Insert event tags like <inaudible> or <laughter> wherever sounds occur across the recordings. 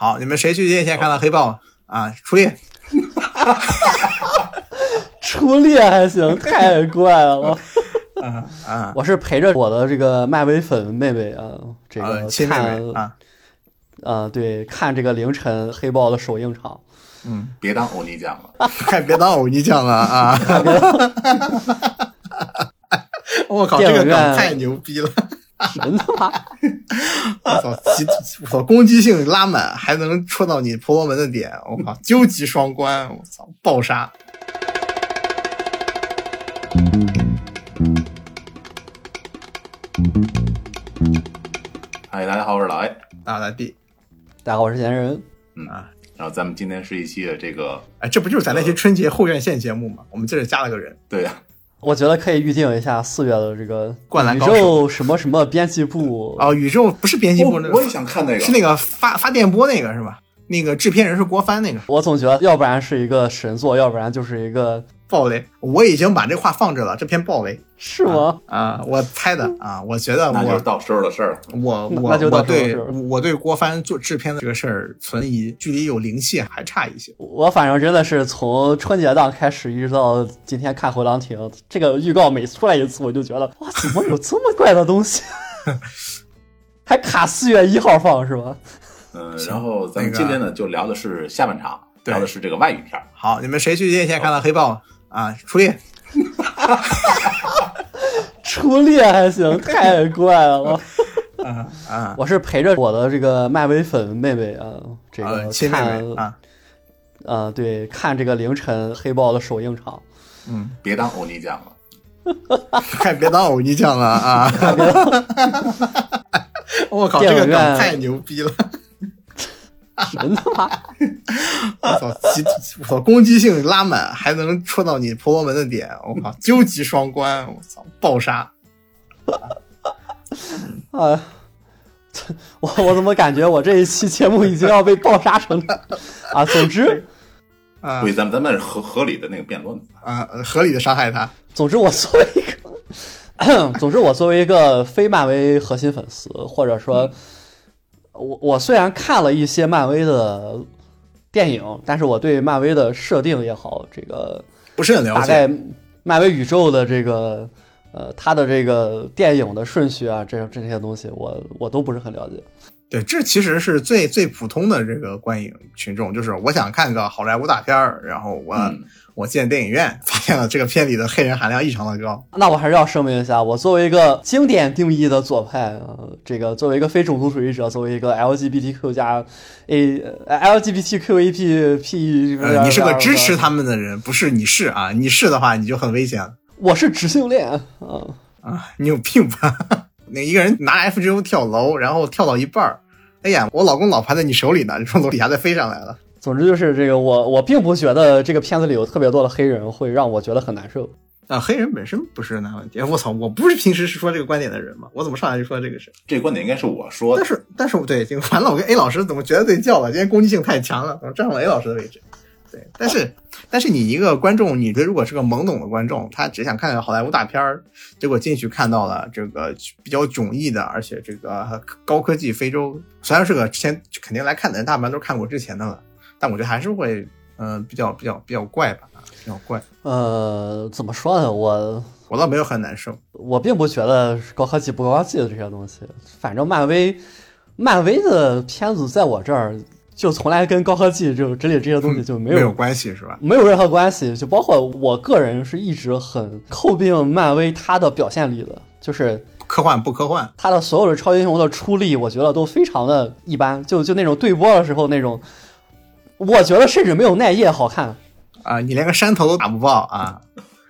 好，你们谁去院线看了黑豹啊？初恋，<laughs> 初恋还行，太怪了。<laughs> 啊啊，我是陪着我的这个漫威粉妹妹啊，这呃个亲妹看妹啊，啊，对，看这个凌晨黑豹的首映场。嗯，别当欧尼酱了。<laughs> 快别当欧尼酱了啊！我靠，这个梗电影院太牛逼了！真的吗？<laughs> 我操，我操，攻击性拉满，还能戳到你婆罗门的点，我靠，究极双关，我操，爆杀！嗨，大家好，我是老 A。大家好，我是闲人。嗯啊，然后咱们今天是一期的这个，哎，这不就是咱那些春节后院线节目吗？我们这里加了个人，对呀、我觉得可以预定一下四月的这个灌篮高手。宙什么什么编辑部。哦，宇宙不是编辑部那个我我也，想看那个，是那个发发电波那个是吧？那个制片人是郭帆那个。我总觉得要不然是一个神作，要不然就是一个暴雷，我已经把这话放这了，这篇暴雷是吗？啊，我猜的啊，我觉得我那就是到时候的事儿了。我我那就到我对时候是我对郭帆做制片的这个事儿存疑，距离有灵气还差一些。我反正真的是从春节档开始，一直到今天看回廊亭，这个预告每出来一次，我就觉得哇，怎么有这么怪的东西？<laughs> 还卡四月一号放是吧？<laughs> 嗯，然后咱们今天呢就聊的是下半场，聊的是这个外语片。好，你们谁去院线看了黑豹啊？初恋，<laughs> 初恋还行，太怪了。<laughs> 啊啊，我是陪着我的这个漫威粉妹妹啊，这呃，个亲妹看妹啊，啊，对，看这个凌晨黑豹的首映场。嗯，别当欧尼酱了。快 <laughs> 别当欧尼酱了啊！我靠，这个梗太牛逼了！真的吗？<laughs> 我操，我操，攻击性拉满，还能戳到你婆罗门的点，我靠，究极双关，我操，爆杀！<laughs> 啊，我我怎么感觉我这一期节目已经要被爆杀成了啊？总之，<laughs> 啊对，咱们咱们是合合理的那个辩论。啊，合理的伤害他。总之我作为一个，<coughs> 总之我作为一个非漫威核心粉丝，或者说，我我虽然看了一些漫威的电影，但是我对漫威的设定也好，这个不是很了解，大概漫威宇宙的这个呃，它的这个电影的顺序啊，这这些东西我我都不是很了解。对，这其实是最最普通的这个观影群众，就是我想看个好莱坞大片儿，然后我、嗯我进电影院，<laughs> 发现了这个片里的黑人含量异常的高。那我还是要声明一下，我作为一个经典定义的左派，呃，这个作为一个非种族主义者，作为一个 LGBTQ 加 A 呃 LGBTQAP P，呃，你是个支持，他们的人，不是你是啊，你是的话你就很危险我是直性恋啊。啊，你有病吧？那一个人拿 FGO 跳楼，然后跳到一半儿，哎呀，我老公老盘在你手里呢，你从楼底下再飞上来了。总之就是这个，我我并不觉得这个片子里有特别多的黑人会让我觉得很难受。啊，黑人本身不是难问题。我操，我不是平时是说这个观点的人吗？我怎么上来就说这个事？这个观点应该是我说的但。是，但是对，这个完了，我跟 A 老师怎么绝对叫了？今天攻击性太强了，我占了 A 老师的位置。对，但是，但是你一个观众，你如果是个懵懂的观众，他只想看看好莱坞大片儿，结果进去看到了这个比较迥异的，而且这个高科技非洲，虽然是个之前肯定来看的人，大部分都看过之前的了，但我觉得还是会，嗯、比较比较比较怪吧，比较怪。呃，怎么说呢？我我倒没有很难受，我并不觉得高科技不高科技的这些东西，反正漫威，漫威的片子在我这儿就从来跟高科技就之类这些东西就没有没有关系是吧？没有任何关系，就包括我个人是一直很诟病漫威它的表现力的，就是科幻不科幻？它的所有的超级英雄的出力，我觉得都非常的一般，就就那种对波的时候那种，我觉得甚至没有奈叶好看。啊，你连个山头都打不爆啊！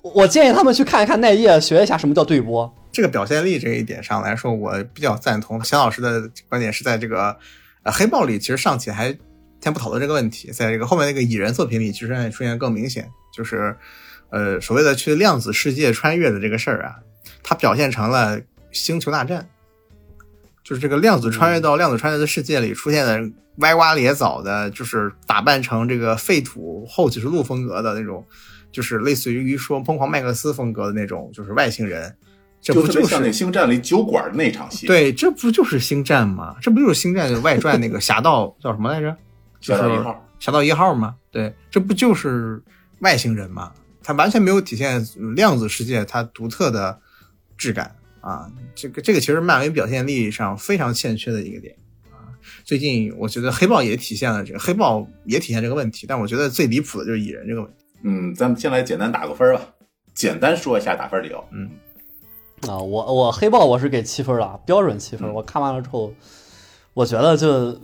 我建议他们去看一看奈叶，学一下什么叫对波。这个表现力这一点上来说，我比较赞同钱老师的观点，是在这个呃黑豹里，其实上期还先不讨论这个问题，在这个后面那个蚁人作品里，其实出现更明显，就是呃所谓的去量子世界穿越的这个事儿啊，它表现成了星球大战，就是这个量子穿越到量子穿越的世界里出现的歪瓜裂枣的，就是打扮成这个废土后启示录风格的那种，就是类似于说疯狂麦克斯风格的那种，就是外星人。就这不就是像那《星战》里酒馆那场戏，，对，这不就是星战吗？这不就是星战外传那个侠盗叫什么来着？侠盗一号，侠盗一号吗？对，这不就是外星人吗？它完全没有体现量子世界它独特的质感啊！这个这个其实漫威表现力上非常欠缺的一个点啊。最近我觉得黑豹也体现了这个，黑豹也体现这个问题，但我觉得最离谱的就是蚁人这个问题。嗯，咱们先来简单打个分儿吧，简单说一下打分理由。嗯，啊，我我黑豹我是给七分了，标准七分。嗯我看完了之后，我觉得就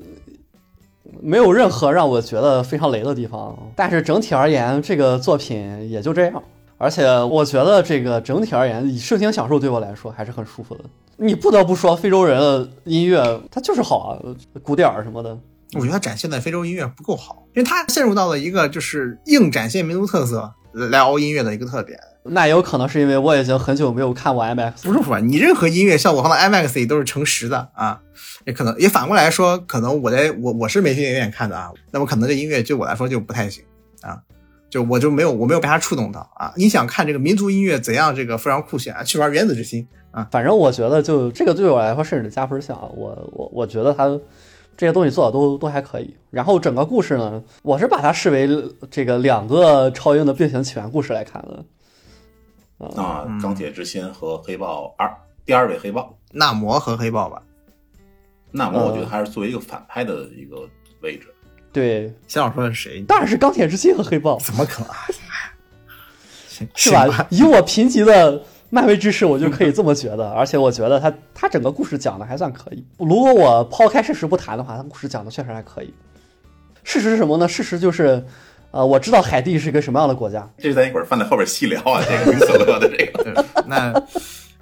没有任何让我觉得非常雷的地方。但是整体而言，这个作品也就这样。而且我觉得这个整体而言，以视听享受对我来说还是很舒服的。你不得不说，非洲人的音乐它就是好啊，鼓点儿什么的。我觉得他展现的非洲音乐不够好，因为他陷入到了一个就是硬展现民族特色来熬音乐的一个特点。那也有可能是因为我已经很久没有看过 IMAX，不是说你任何音乐效果放到 IMAX 里都是乘十的啊，也可能也反过来说，可能我在我我是没去电影院看的啊，那么可能这音乐对我来说就不太行啊，就我就没有我没有被它触动到啊。你想看这个民族音乐怎样这个非常酷炫啊，去玩原子之心啊，反正我觉得就这个对我来说甚至加分项，我我我觉得他这些东西做的都都还可以。然后整个故事呢，我是把它视为这个两个超英的并行起源故事来看的。啊，嗯钢铁之心和黑豹二，第二位黑豹，纳摩和黑豹吧。纳摩我觉得呃还是作为一个反派的一个位置。对，先老说的是谁？当然是钢铁之心和黑豹，怎么可能啊？<laughs> 是吧？以我贫瘠的漫威知识，我就可以这么觉得。而且我觉得他他整个故事讲的还算可以。如果我抛开事实不谈的话，他故事讲的确实还可以。事实是什么呢？事实就是，呃，我知道海地是一个什么样的国家。这咱一会儿放在后边细聊啊，这个所乐的这个。那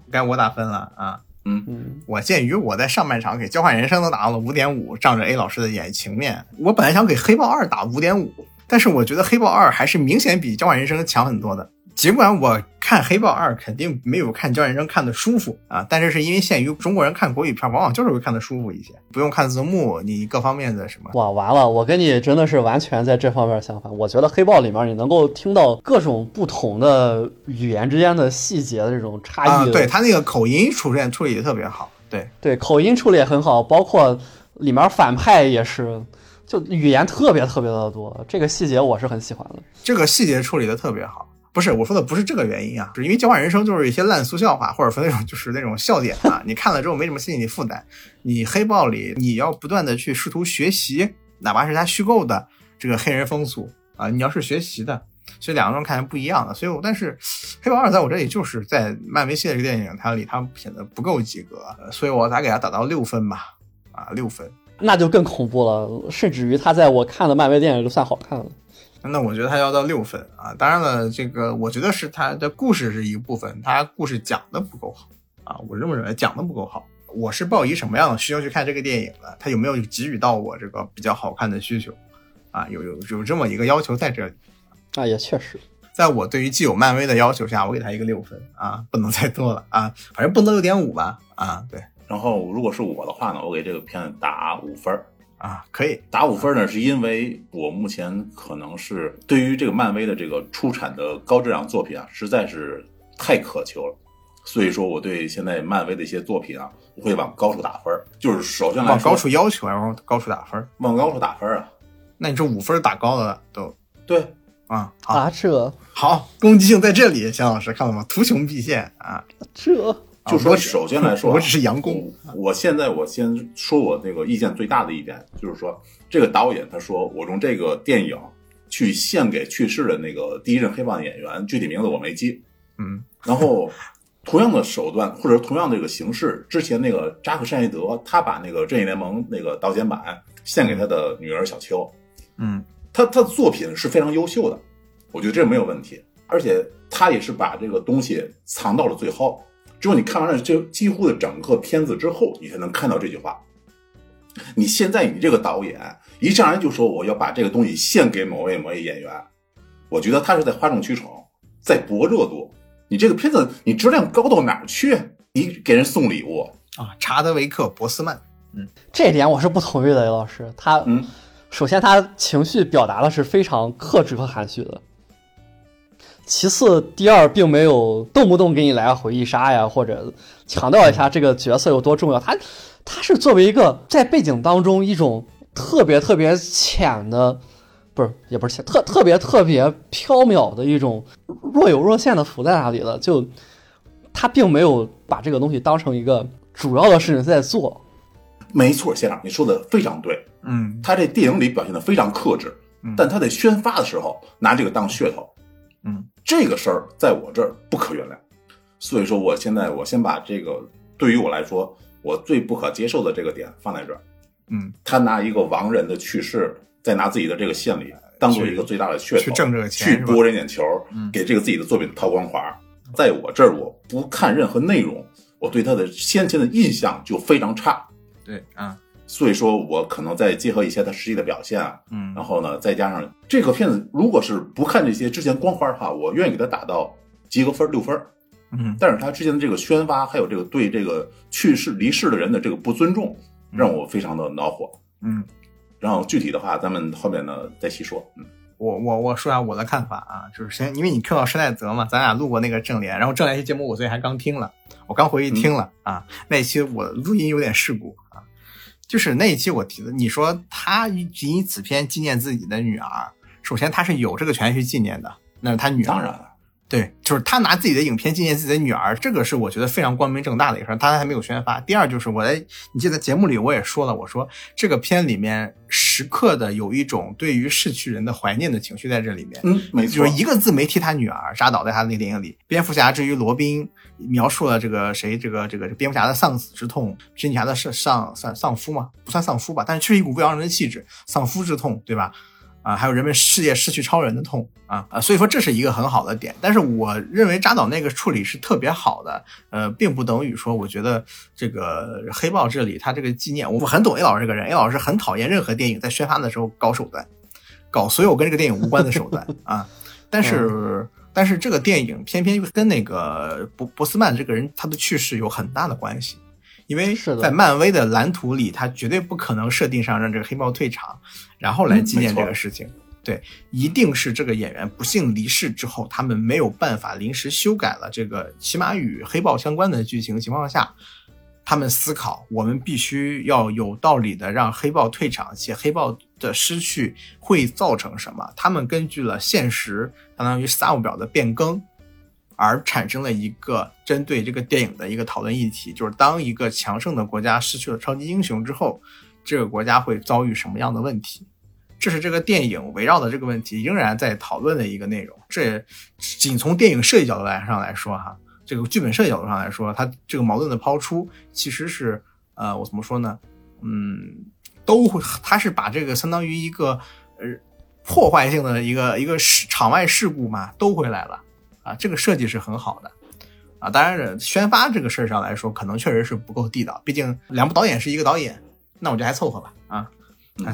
该我打分了啊。嗯，我鉴于我在上半场给交换人生都打到了五点五，仗着 A 老师的眼情面，我本来想给黑豹二打五点五，但是我觉得黑豹二还是明显比交换人生强很多的。尽管我看黑豹二肯定没有看交换人生看的舒服啊，但是是因为限于中国人看国语片，往往就是会看的舒服一些，不用看字幕，你各方面的什么。哇，完了！我跟你真的是完全在这方面相反。我觉得黑豹里面你能够听到各种不同的语言之间的细节的这种差啊，异。对他那个口音出现处理的特别好，对，对，口音处理也很好，包括里面反派也是，就语言特别特别的多，这个细节我是很喜欢的。这个细节处理的特别好。不是我说的不是这个原因啊，是因为交换人生就是一些烂俗笑话，或者说那种就是那种笑点啊，你看了之后没什么心理负担。你黑豹里你要不断的去试图学习，哪怕是他虚构的这个黑人风俗啊，你要是学习的，所以两个人看是不一样的。所以我但是黑豹二在我这里就是在漫威系列这个电影它里它显得不够及格，所以我才给他打到六分吧，啊六分。那就更恐怖了，甚至于他在我看的漫威电影里算好看了。那我觉得他要到六分啊。当然了，这个我觉得是他的故事是一部分，他故事讲的不够好啊，我这么认为，讲的不够好。我是抱以什么样的需求去看这个电影的？他有没有给予到我这个比较好看的需求啊？有有有这么一个要求在这里。啊，也确实，在我对于既有漫威的要求下，我给他一个六分啊，不能再多了啊，反正不能六点五吧啊，对然后如果是我的话呢，我给这个片子打五分儿。啊，可以打五分呢，是因为我目前可能是对于这个漫威的这个出产的高质量作品啊，实在是太渴求了，所以说我对现在漫威的一些作品啊，我会往高处打分。就是首先来说，往高处要求，然后高处打分。往高处打分啊，那你这五分打高了都对，啊，好啊，这好，攻击性在这里，姜老师看到吗？图穷匕见啊！这就说首先来说啊，我只是佯攻我我现在我先说我那个意见最大的一点，就是说这个导演他说我用这个电影去献给去世的那个第一任黑帮演员，具体名字我没记。嗯，然后同样的手段或者同样的这个形式，之前那个扎克·善伊德他把那个正义联盟那个导剪版献给他的女儿小秋，嗯，他他的作品是非常优秀的，我觉得这没有问题，而且他也是把这个东西藏到了最后。只有你看完了这几乎的整个片子之后，你才能看到这句话。你现在你这个导演一上来就说我要把这个东西献给某位某位演员，我觉得他是在哗众取宠，在博热度。你这个片子你质量高到哪儿去？你给人送礼物，啊，查德维克·博斯曼，嗯这点我是不同意的，刘老师。他、嗯首先他情绪表达的是非常克制和含蓄的，其次，第二并没有动不动给你来个回忆杀呀，或者强调一下这个角色有多重要。他他是作为一个在背景当中一种特别特别浅的，不是也不是浅，特特别特别飘渺的一种若有若现的浮在那里了。就他并没有把这个东西当成一个主要的事情在做。没错，先生，你说的非常对。嗯他这电影里表现的非常克制，嗯但他在宣发的时候拿这个当噱头，嗯这个事儿在我这儿不可原谅。所以说，我现在我先把这个对于我来说我最不可接受的这个点放在这儿。嗯，他拿一个亡人的去世，再拿自己的这个献礼当做一个最大的噱头，去挣这个钱去博人眼球嗯，给这个自己的作品套光环。在我这儿，我不看任何内容，我对他的先前的印象就非常差。对啊，所以说我可能再结合一些他实际的表现啊，嗯然后呢，再加上这个片子，如果是不看这些之前光环的话，我愿意给他打到及格分六分。嗯但是他之前的这个宣发，还有这个对这个去世离世的人的这个不尊重，让我非常的恼火。嗯，然后具体的话，咱们后面呢再细说。嗯，我我我说下我的看法啊，就是先因为你 Q 到施耐泽嘛，咱俩录过那个正联，然后正联期节目我最近还刚听了，我刚回去听了、啊，那期我录音有点事故啊，就是那一期我提的，你说他以此片纪念自己的女儿，首先他是有这个权利去纪念的，那是他女儿，对，就是他拿自己的影片纪念自己的女儿，这个是我觉得非常光明正大的一个事儿。他还没有宣发。第二就是我在你记得节目里我也说了，我说这个片里面时刻的有一种对于逝去人的怀念的情绪在这里面。嗯，没错就是，一个字没提他女儿扎倒在他的那个电影里，蝙蝠侠至于罗宾描述了这个谁这个这个蝙蝠侠的丧子之痛，蜘蛛侠的丧丧丧丧夫嘛，不算丧夫吧，但是却是一股未亡人的气质，丧夫之痛，对吧？啊，还有人们世界失去超人的痛啊啊，所以说这是一个很好的点。但是我认为扎导那个处理是特别好的，呃，并不等于说我觉得这个黑豹这里他这个纪念，我很懂 A 老师这个人，A 老师很讨厌任何电影在宣发的时候搞手段，搞所有跟这个电影无关的手段啊。但是、但是这个电影偏偏跟那个博博斯曼这个人他的去世有很大的关系。因为在漫威的蓝图里，他绝对不可能设定上让这个黑豹退场，然后来纪念这个事情。对，一定是这个演员不幸离世之后，他们没有办法临时修改了这个起码与黑豹相关的剧情情况下，他们思考我们必须要有道理的让黑豹退场，且黑豹的失去会造成什么？他们根据了现实，相当于萨姆表的变更，而产生了一个针对这个电影的一个讨论议题，就是当一个强盛的国家失去了超级英雄之后，这个国家会遭遇什么样的问题？这是这个电影围绕的这个问题仍然在讨论的一个内容。这仅从电影设计角度来上来说，哈，这个剧本设计角度上来说，它这个矛盾的抛出其实是呃，我怎么说呢？嗯，都会，它是把这个相当于一个呃破坏性的一个一个事场外事故嘛都回来了啊，这个设计是很好的。啊，当然，宣发这个事儿上来说，可能确实是不够地道。毕竟两部导演是一个导演，那我就还凑合吧啊。嗯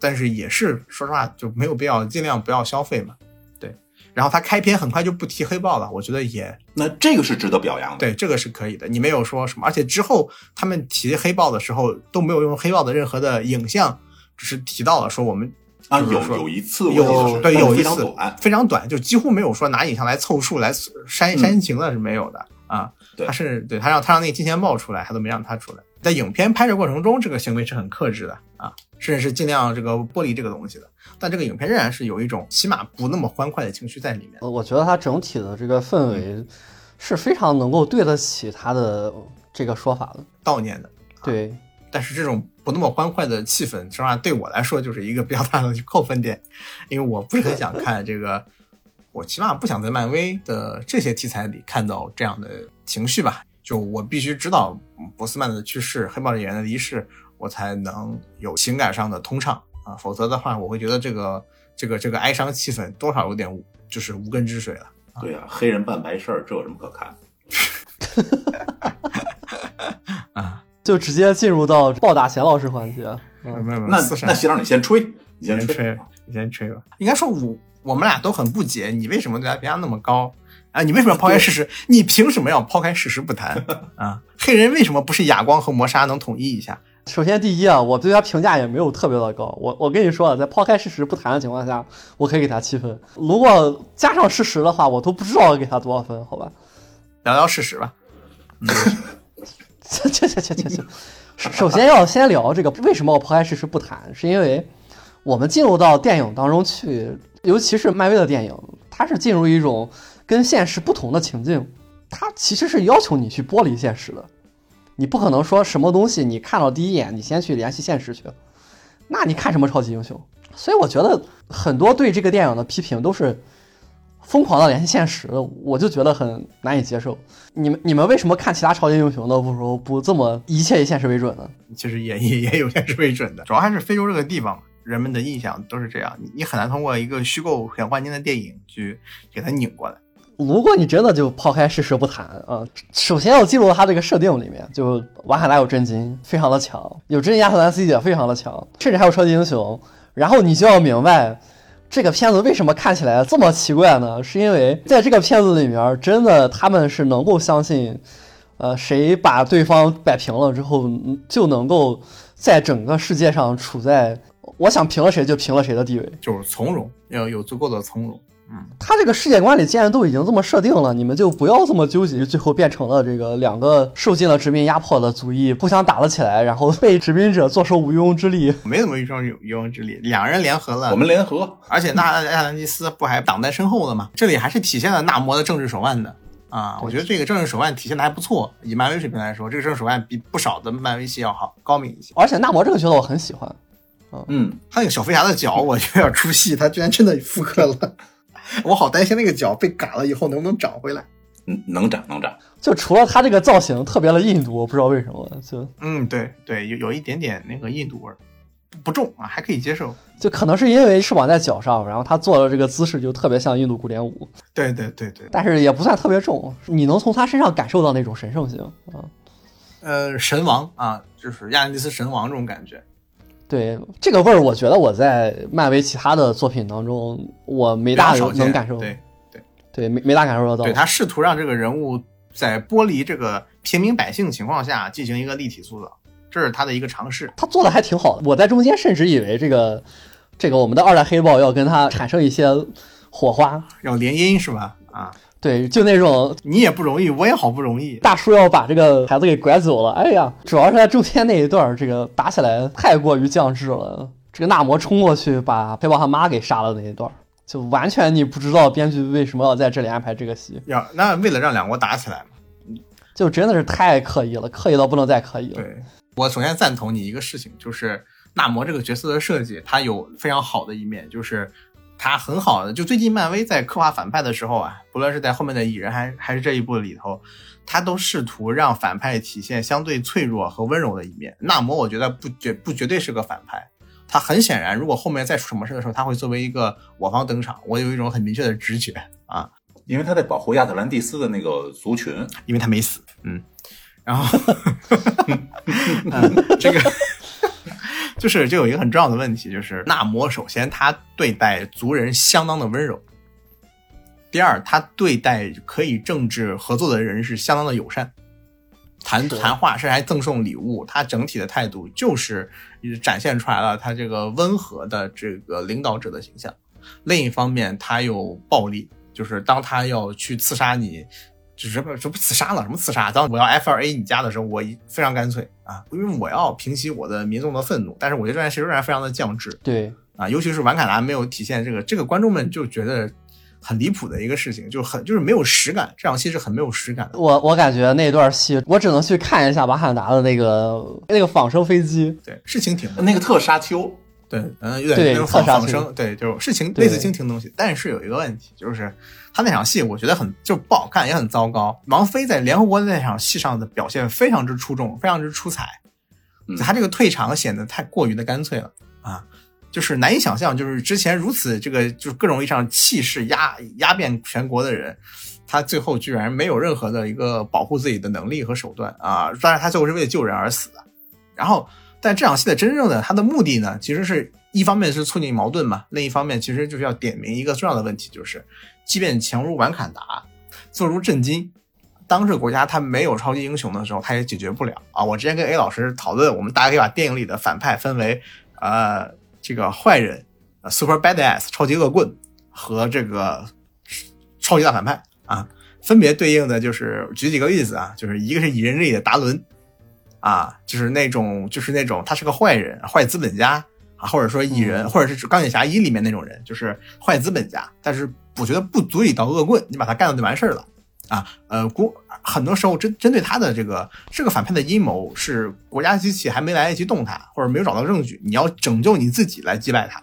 但是也是说实话，就没有必要，尽量不要消费嘛。对，然后他开篇很快就不提黑豹了，我觉得也那这个是值得表扬的。对，这个是可以的。你没有说什么，而且之后他们提黑豹的时候都没有用黑豹的任何的影像，只是提到了说我们啊，有有一次有对有一次，非常短，就几乎没有说拿影像来凑数来煽煽情的是没有的啊。对他是对他让他让那个金钱豹出来，他都没让他出来。在影片拍摄过程中，这个行为是很克制的啊，甚至是尽量这个剥离这个东西的。但这个影片仍然是有一种起码不那么欢快的情绪在里面。呃我觉得它整体的这个氛围是非常能够对得起它的这个说法的。悼念的，对，但是这种不那么欢快的气氛，实际上对我来说就是一个比较大的扣分点，因为我不是很想看这个，我起码不想在漫威的这些题材里看到这样的情绪吧。就我必须知道博斯曼的去世、黑豹的演员的离世，我才能有情感上的通畅啊，否则的话，我会觉得这个这个这个哀伤气氛多少有点无就是无根之水了。对啊、黑人办白事儿，这有什么可看？<laughs> 啊，就直接进入到暴打钱老师环节。嗯，没有没有，那那先让你先吹，你先吹。先吹，你先吹吧。应该说我我们俩都很不解，你为什么对他评价那么高啊？你为什么要抛开事实？你凭什么要抛开事实不谈 <laughs> 啊？黑人为什么不是哑光和磨砂能统一一下首先第一啊，我对他评价也没有特别的高。我我跟你说啊，在抛开事实不谈的情况下，我可以给他七分。如果加上事实的话，我都不知道给他多少分，好吧？聊聊事实吧。<laughs> 切切切切切切。首先要先聊这个，为什么我抛开事实不谈？是因为我们进入到电影当中去，尤其是漫威的电影，它是进入一种跟现实不同的情境，它其实是要求你去剥离现实的。你不可能说什么东西你看到第一眼，你先去联系现实去，那你看什么超级英雄？所以我觉得很多对这个电影的批评都是疯狂的联系现实，我就觉得很难以接受。你们你们为什么看其他超级英雄的不如不这么一切以现实为准呢？其实也也也有现实为准的，主要还是非洲这个地方，人们的印象都是这样，你你很难通过一个虚构很万年的电影去给它拧过来。如果你真的就抛开事实不谈啊，首先要记录它这个设定里面，就瓦坎达有真金，非常的强；有真金亚特兰蒂也非常的强，甚至还有超级英雄。然后你就要明白，这个片子为什么看起来这么奇怪呢？是因为在这个片子里面，真的他们是能够相信，呃，谁把对方摆平了之后，就能够在整个世界上处在我想平了谁就平了谁的地位，就是从容，要有足够的从容。嗯，他这个世界观里既然都已经这么设定了，你们就不要这么纠结，<laughs> 最后变成了这个两个受尽了殖民压迫的族裔互相打了起来，然后被殖民者坐收渔翁之利。没怎么渔翁渔翁之利，两人联合了，我们联合，而且纳亚兰尼斯不还挡在身后了吗？这里还是体现了纳摩的政治手腕的啊！我觉得这个政治手腕体现的还不错，以漫威水平来说，这个政治手腕比不少的漫威系要好高明一些。而且纳摩这个角色我很喜欢，嗯，他那个小飞侠的脚，我有点出戏，他居然真的复刻了。<laughs> 我好担心那个脚被嘎了以后能不能长回来。嗯，能长能长。就除了他这个造型特别的印度，我不知道为什么。就嗯，对对，有有一点点那个印度味儿，不重啊，还可以接受。就可能是因为翅膀在脚上，然后他做的这个姿势就特别像印度古典舞。对对对对，但是也不算特别重，你能从他身上感受到那种神圣性啊。呃，神王啊，就是亚兰蒂斯神王这种感觉。对这个味儿，我觉得我在漫威其他的作品当中，我没大能感受。对对对，没没大感受得到。对他试图让这个人物在剥离这个平民百姓的情况下进行一个立体塑造，这是他的一个尝试。他做的还挺好的。我在中间甚至以为这个这个我们的二代黑豹要跟他产生一些火花，要联姻是吧？啊。对，就那种你也不容易，我也好不容易。大叔要把这个孩子给拐走了，哎呀，主要是在中间那一段，这个打起来太过于降智了。这个纳摩冲过去把黑豹他妈给杀了那一段，就完全你不知道编剧为什么要在这里安排这个戏。呀那为了让两国打起来嘛，就真的是太刻意了，刻意到不能再刻意了。对我首先赞同你一个事情，就是纳摩这个角色的设计，他有非常好的一面，就是。他很好的，就最近漫威在刻画反派的时候啊，不论是在后面的蚁人还还是这一部里头，他都试图让反派体现相对脆弱和温柔的一面。纳摩我觉得不绝不绝对是个反派，他很显然，如果后面再出什么事的时候，他会作为一个我方登场。我有一种很明确的直觉啊，因为他在保护亚特兰蒂斯的那个族群，因为他没死，嗯，然后这个。就是就有一个很重要的问题，就是纳摩首先他对待族人相当的温柔，第二他对待可以政治合作的人是相当的友善，谈谈话甚至还赠送礼物，他整体的态度就是展现出来了他这个温和的这个领导者的形象。另一方面，他有暴力，就是当他要去刺杀你。就是不，这不刺杀了？什么刺杀？当我要 F 二 A 你家的时候，我非常干脆啊，因为我要平息我的民众的愤怒。但是我觉得这件事仍然非常的降智。对啊，尤其是瓦坎达没有体现这个，这个观众们就觉得很离谱的一个事情，就很就是没有实感。这场戏是很没有实感的。我我感觉那段戏，我只能去看一下瓦坎达的那个那个仿生飞机。对，是蜻蜓那个特沙丘。对，嗯，有点那种仿仿生，对，就是情类似蜻蜓东西。但是有一个问题，就是他那场戏我觉得很就不好看，也很糟糕。王菲在联合国那场戏上的表现非常之出众，非常之出彩。他这个退场显得太过于的干脆了啊，就是难以想象，就是之前如此这个就是各种意义上气势压压遍全国的人，他最后居然没有任何的一个保护自己的能力和手段啊！当然，他最后是为了救人而死的。然后。但这场戏的真正的他的目的呢，其实是一方面是促进矛盾嘛，另一方面其实就是要点明一个重要的问题，就是即便强如瓦坎达，坐如震惊，当这个国家它没有超级英雄的时候，它也解决不了啊。我之前跟 A 老师讨论，我们大家可以把电影里的反派分为呃这个坏人、super badass 超级恶棍和这个超级大反派啊，分别对应的就是举几个例子啊，就是一个是蚁人里的达伦啊，就是那种就是那种他是个坏人，坏资本家啊，或者说蚁人，或者是钢铁侠一里面那种人，就是坏资本家，但是我觉得不足以到恶棍，你把他干了就完事儿了。啊，呃，国很多时候针针对他的这个这个反派的阴谋是国家机器还没来得及动他，或者没有找到证据，你要拯救你自己来击败他。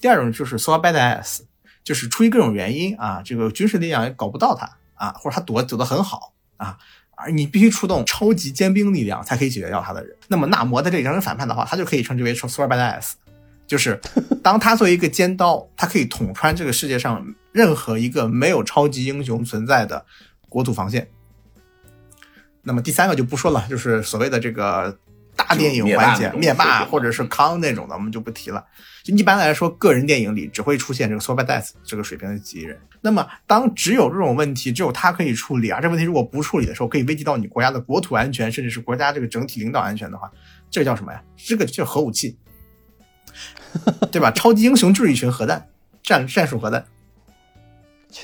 第二种就是 so bad ass，就是出于各种原因啊，这个军事力量也搞不到他啊，或者他躲躲得很好啊，而你必须出动超级尖兵力量才可以解决掉他的人。那么纳摩在这里当成反派的话，他就可以称之为 so bad ass，就是当他作为一个尖刀，他可以捅穿这个世界上任何一个没有超级英雄存在的。国土防线。那么第三个就不说了，就是所谓的这个大电影环节，灭霸或者是康那种的，我们就不提了。就一般来说，个人电影里只会出现这个 super death 这个水平的机器人。那么当只有这种问题，只有他可以处理，而这问题如果不处理的时候，可以危及到你国家的国土安全，甚至是国家这个整体领导安全的话，这个叫什么呀？这个叫核武器，<laughs> 对吧？超级英雄就是一群核弹，战战术核弹。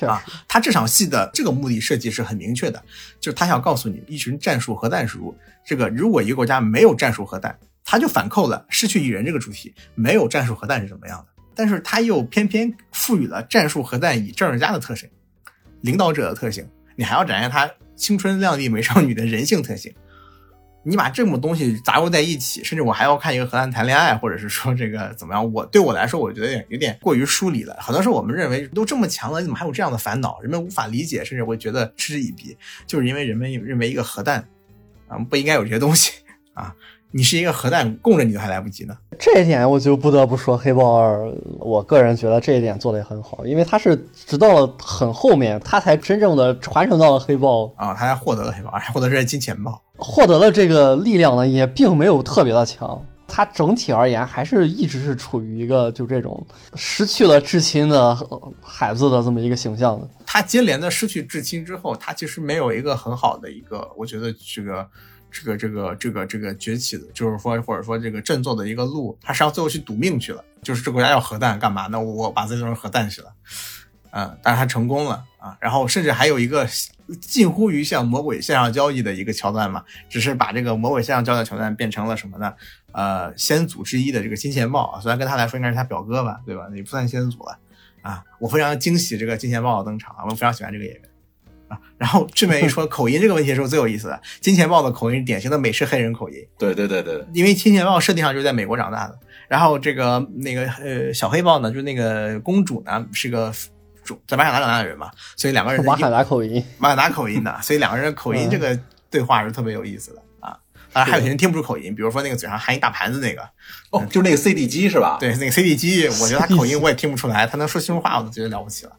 啊，他这场戏的这个目的设计是很明确的，就是他想告诉你一群战术核弹如这个，如果一个国家没有战术核弹，他就反扣了失去蚁人这个主题，没有战术核弹是怎么样的？但是他又偏偏赋予了战术核弹以政治家的特性、领导者的特性，你还要展现他青春靓丽美少女的人性特性。你把这么东西杂糅在一起，甚至我还要看一个荷兰谈恋爱，或者是说这个怎么样？我对我来说，我觉得有点过于疏离了。很多时候我们认为都这么强了，你怎么还有这样的烦恼？人们无法理解，甚至会觉得嗤之以鼻，就是因为人们认为一个核弹啊不应该有这些东西啊。你是一个核弹供着你都还来不及呢。这一点我就不得不说，黑豹二，我个人觉得这一点做的也很好，因为他是直到了很后面，他才真正的传承到了黑豹啊，他才获得了黑豹，还获得这些金钱豹，获得了这个力量呢，也并没有特别的强。他整体而言，还是一直是处于一个就这种失去了至亲的孩子的这么一个形象的。他接连的失去至亲之后，他其实没有一个很好的一个，我觉得这个。这个这个这个这个崛起的，就是说或者说这个振作的一个路，他实际上最后去赌命去了。就是这国家要核弹干嘛？那我把自己当成核弹去了，嗯，但是他成功了啊。然后甚至还有一个近乎于像魔鬼线上交易的一个桥段嘛，只是把这个魔鬼线上交易桥段变成了什么呢？呃，先祖之一的这个金钱豹，啊虽然跟他来说应该是他表哥吧，对吧？也不算先祖了啊。我非常惊喜这个金钱豹的登场，我非常喜欢这个演员。啊，然后这边一说 <laughs> 口音这个问题的时候最有意思的，金钱豹的口音是典型的美式黑人口音。对对对对，因为金钱豹设定上就是在美国长大的，然后这个那个呃小黑豹呢，就那个公主呢是个主在马海达长大的人嘛，所以两个人马海达口音，马海达口音的，所以两个人口音这个对话是特别有意思的啊。当然还有些人听不出口音，比如说那个嘴上含一大盘子那个，哦，就是那个 CD 机是吧？对，那个 CD 机，我觉得他口音我也听不出来，他能说清楚话，我都觉得了不起了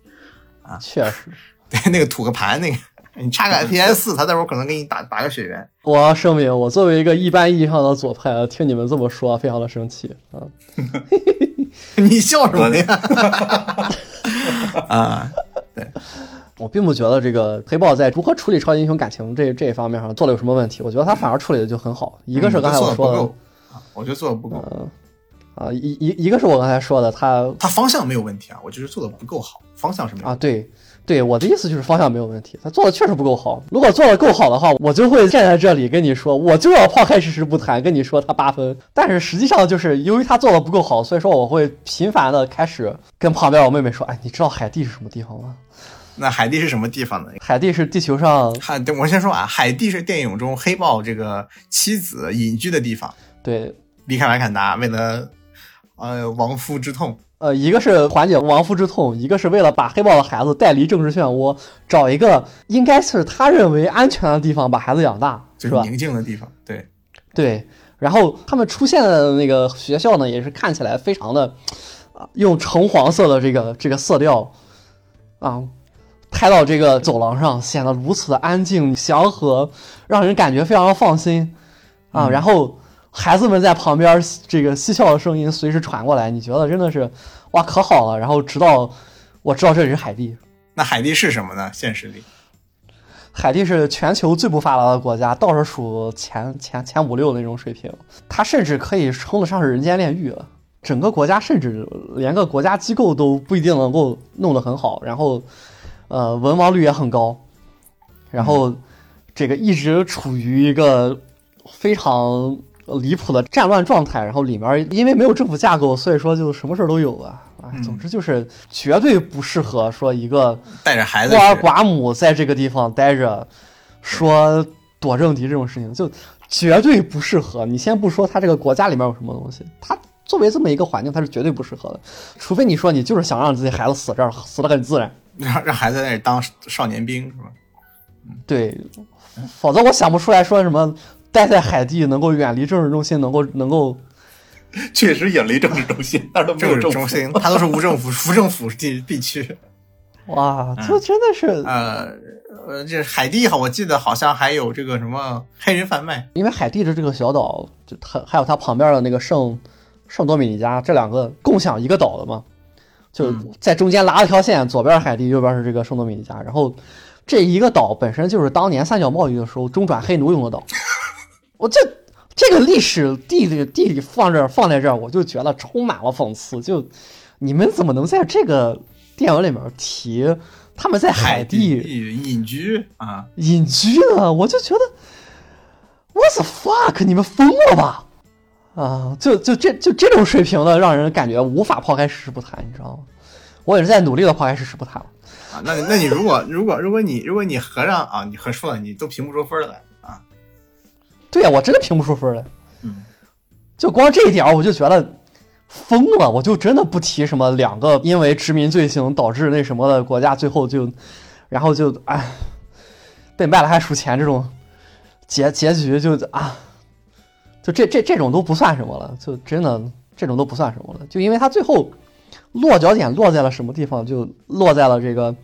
啊。确实，<laughs> 对那个吐个盘那个。你插个 FPS 四，他待会儿可能给你打打个血缘。我要声明，我作为一个一般意义上的左派，听你们这么说，非常的生气啊！<laughs> 你笑什么呀？<laughs> <laughs> 啊，对，<laughs> 我并不觉得这个黑豹在如何处理超级英雄感情这这一方面上做的有什么问题。我觉得他反而处理的就很好。一个是刚才我说的，我觉得做的不够。啊，一一一个是我刚才说的，他他方向没有问题啊，我就是做的不够好，方向是没有啊，对。对我的意思就是方向没有问题，他做的确实不够好。如果做的够好的话，我就会站在这里跟你说，我就要抛开事实不谈，跟你说他八分。但是实际上就是由于他做的不够好，所以说我会频繁的开始跟旁边我妹妹说，哎，你知道海地是什么地方吗？那海地是什么地方呢？海地是地球上，海，我先说啊，海地是电影中黑豹这个妻子隐居的地方。对，离开瓦坎达，为了呃亡夫之痛。呃，一个是缓解亡夫之痛，一个是为了把黑豹的孩子带离政治漩涡，找一个应该是他认为安全的地方把孩子养大，是吧？宁静的地方，对，对。然后他们出现的那个学校呢，也是看起来非常的，啊，用橙黄色的这个这个色调，啊，拍到这个走廊上，显得如此的安静祥和，让人感觉非常的放心，啊，然后。孩子们在旁边，这个嬉笑的声音随时传过来，你觉得真的是，哇，可好了。然后直到我知道这里是海地，那海地是什么呢？现实里，海地是全球最不发达的国家，倒是数前前前五六那种水平，它甚至可以称得上是人间炼狱了。整个国家甚至连个国家机构都不一定能够弄得很好，然后，呃，文盲率也很高，然后这个一直处于一个非常离谱的战乱状态，然后里面因为没有政府架构，所以说就什么事儿都有啊。啊，总之就是绝对不适合说一个带着孩子孤儿寡母在这个地方待着，说躲政敌这种事情，就绝对不适合。你先不说他这个国家里面有什么东西，他作为这么一个环境，他是绝对不适合的。除非你说你就是想让自己孩子死这儿，死的很自然，让让孩子在那里当少年兵是吧？对，否则我想不出来说什么待在海地能够远离政治中心，能够能够。<laughs> 确实远离政治中心，但是都没有政治中心，<laughs> 它都是无政府、无政府地地区。<laughs> 哇，这真的是呃呃，这海地哈，我记得好像还有这个什么黑人贩卖，因为海地的这个小岛，就它还有它旁边的那个圣圣多米尼加，这两个共享一个岛的嘛，就在中间拉了条线，左边海地，右边是这个圣多米尼加，然后这一个岛本身就是当年三角贸易的时候中转黑奴用的岛，我这。这个历史地理地理放这儿放在这儿，我就觉得充满了讽刺。就你们怎么能在这个电影里面提他们在海地隐居啊？隐居呢？我就觉得 What the fuck？你们疯了吧？啊，就就这就这种水平的，让人感觉无法抛开事实不谈，你知道吗？我也是在努力的抛开事实不谈了啊。那那你如果如果如果你如果你合上啊，你合数了，你都评不出分来。对呀，我真的评不出分来。嗯，就光这一点，我就觉得疯了。我就真的不提什么两个因为殖民罪行导致那什么的国家，最后就，然后就哎，被卖了还数钱这种结结局，就啊，就这这这种都不算什么了。就真的这种都不算什么了。就因为他最后落脚点落在了什么地方，就落在了这个。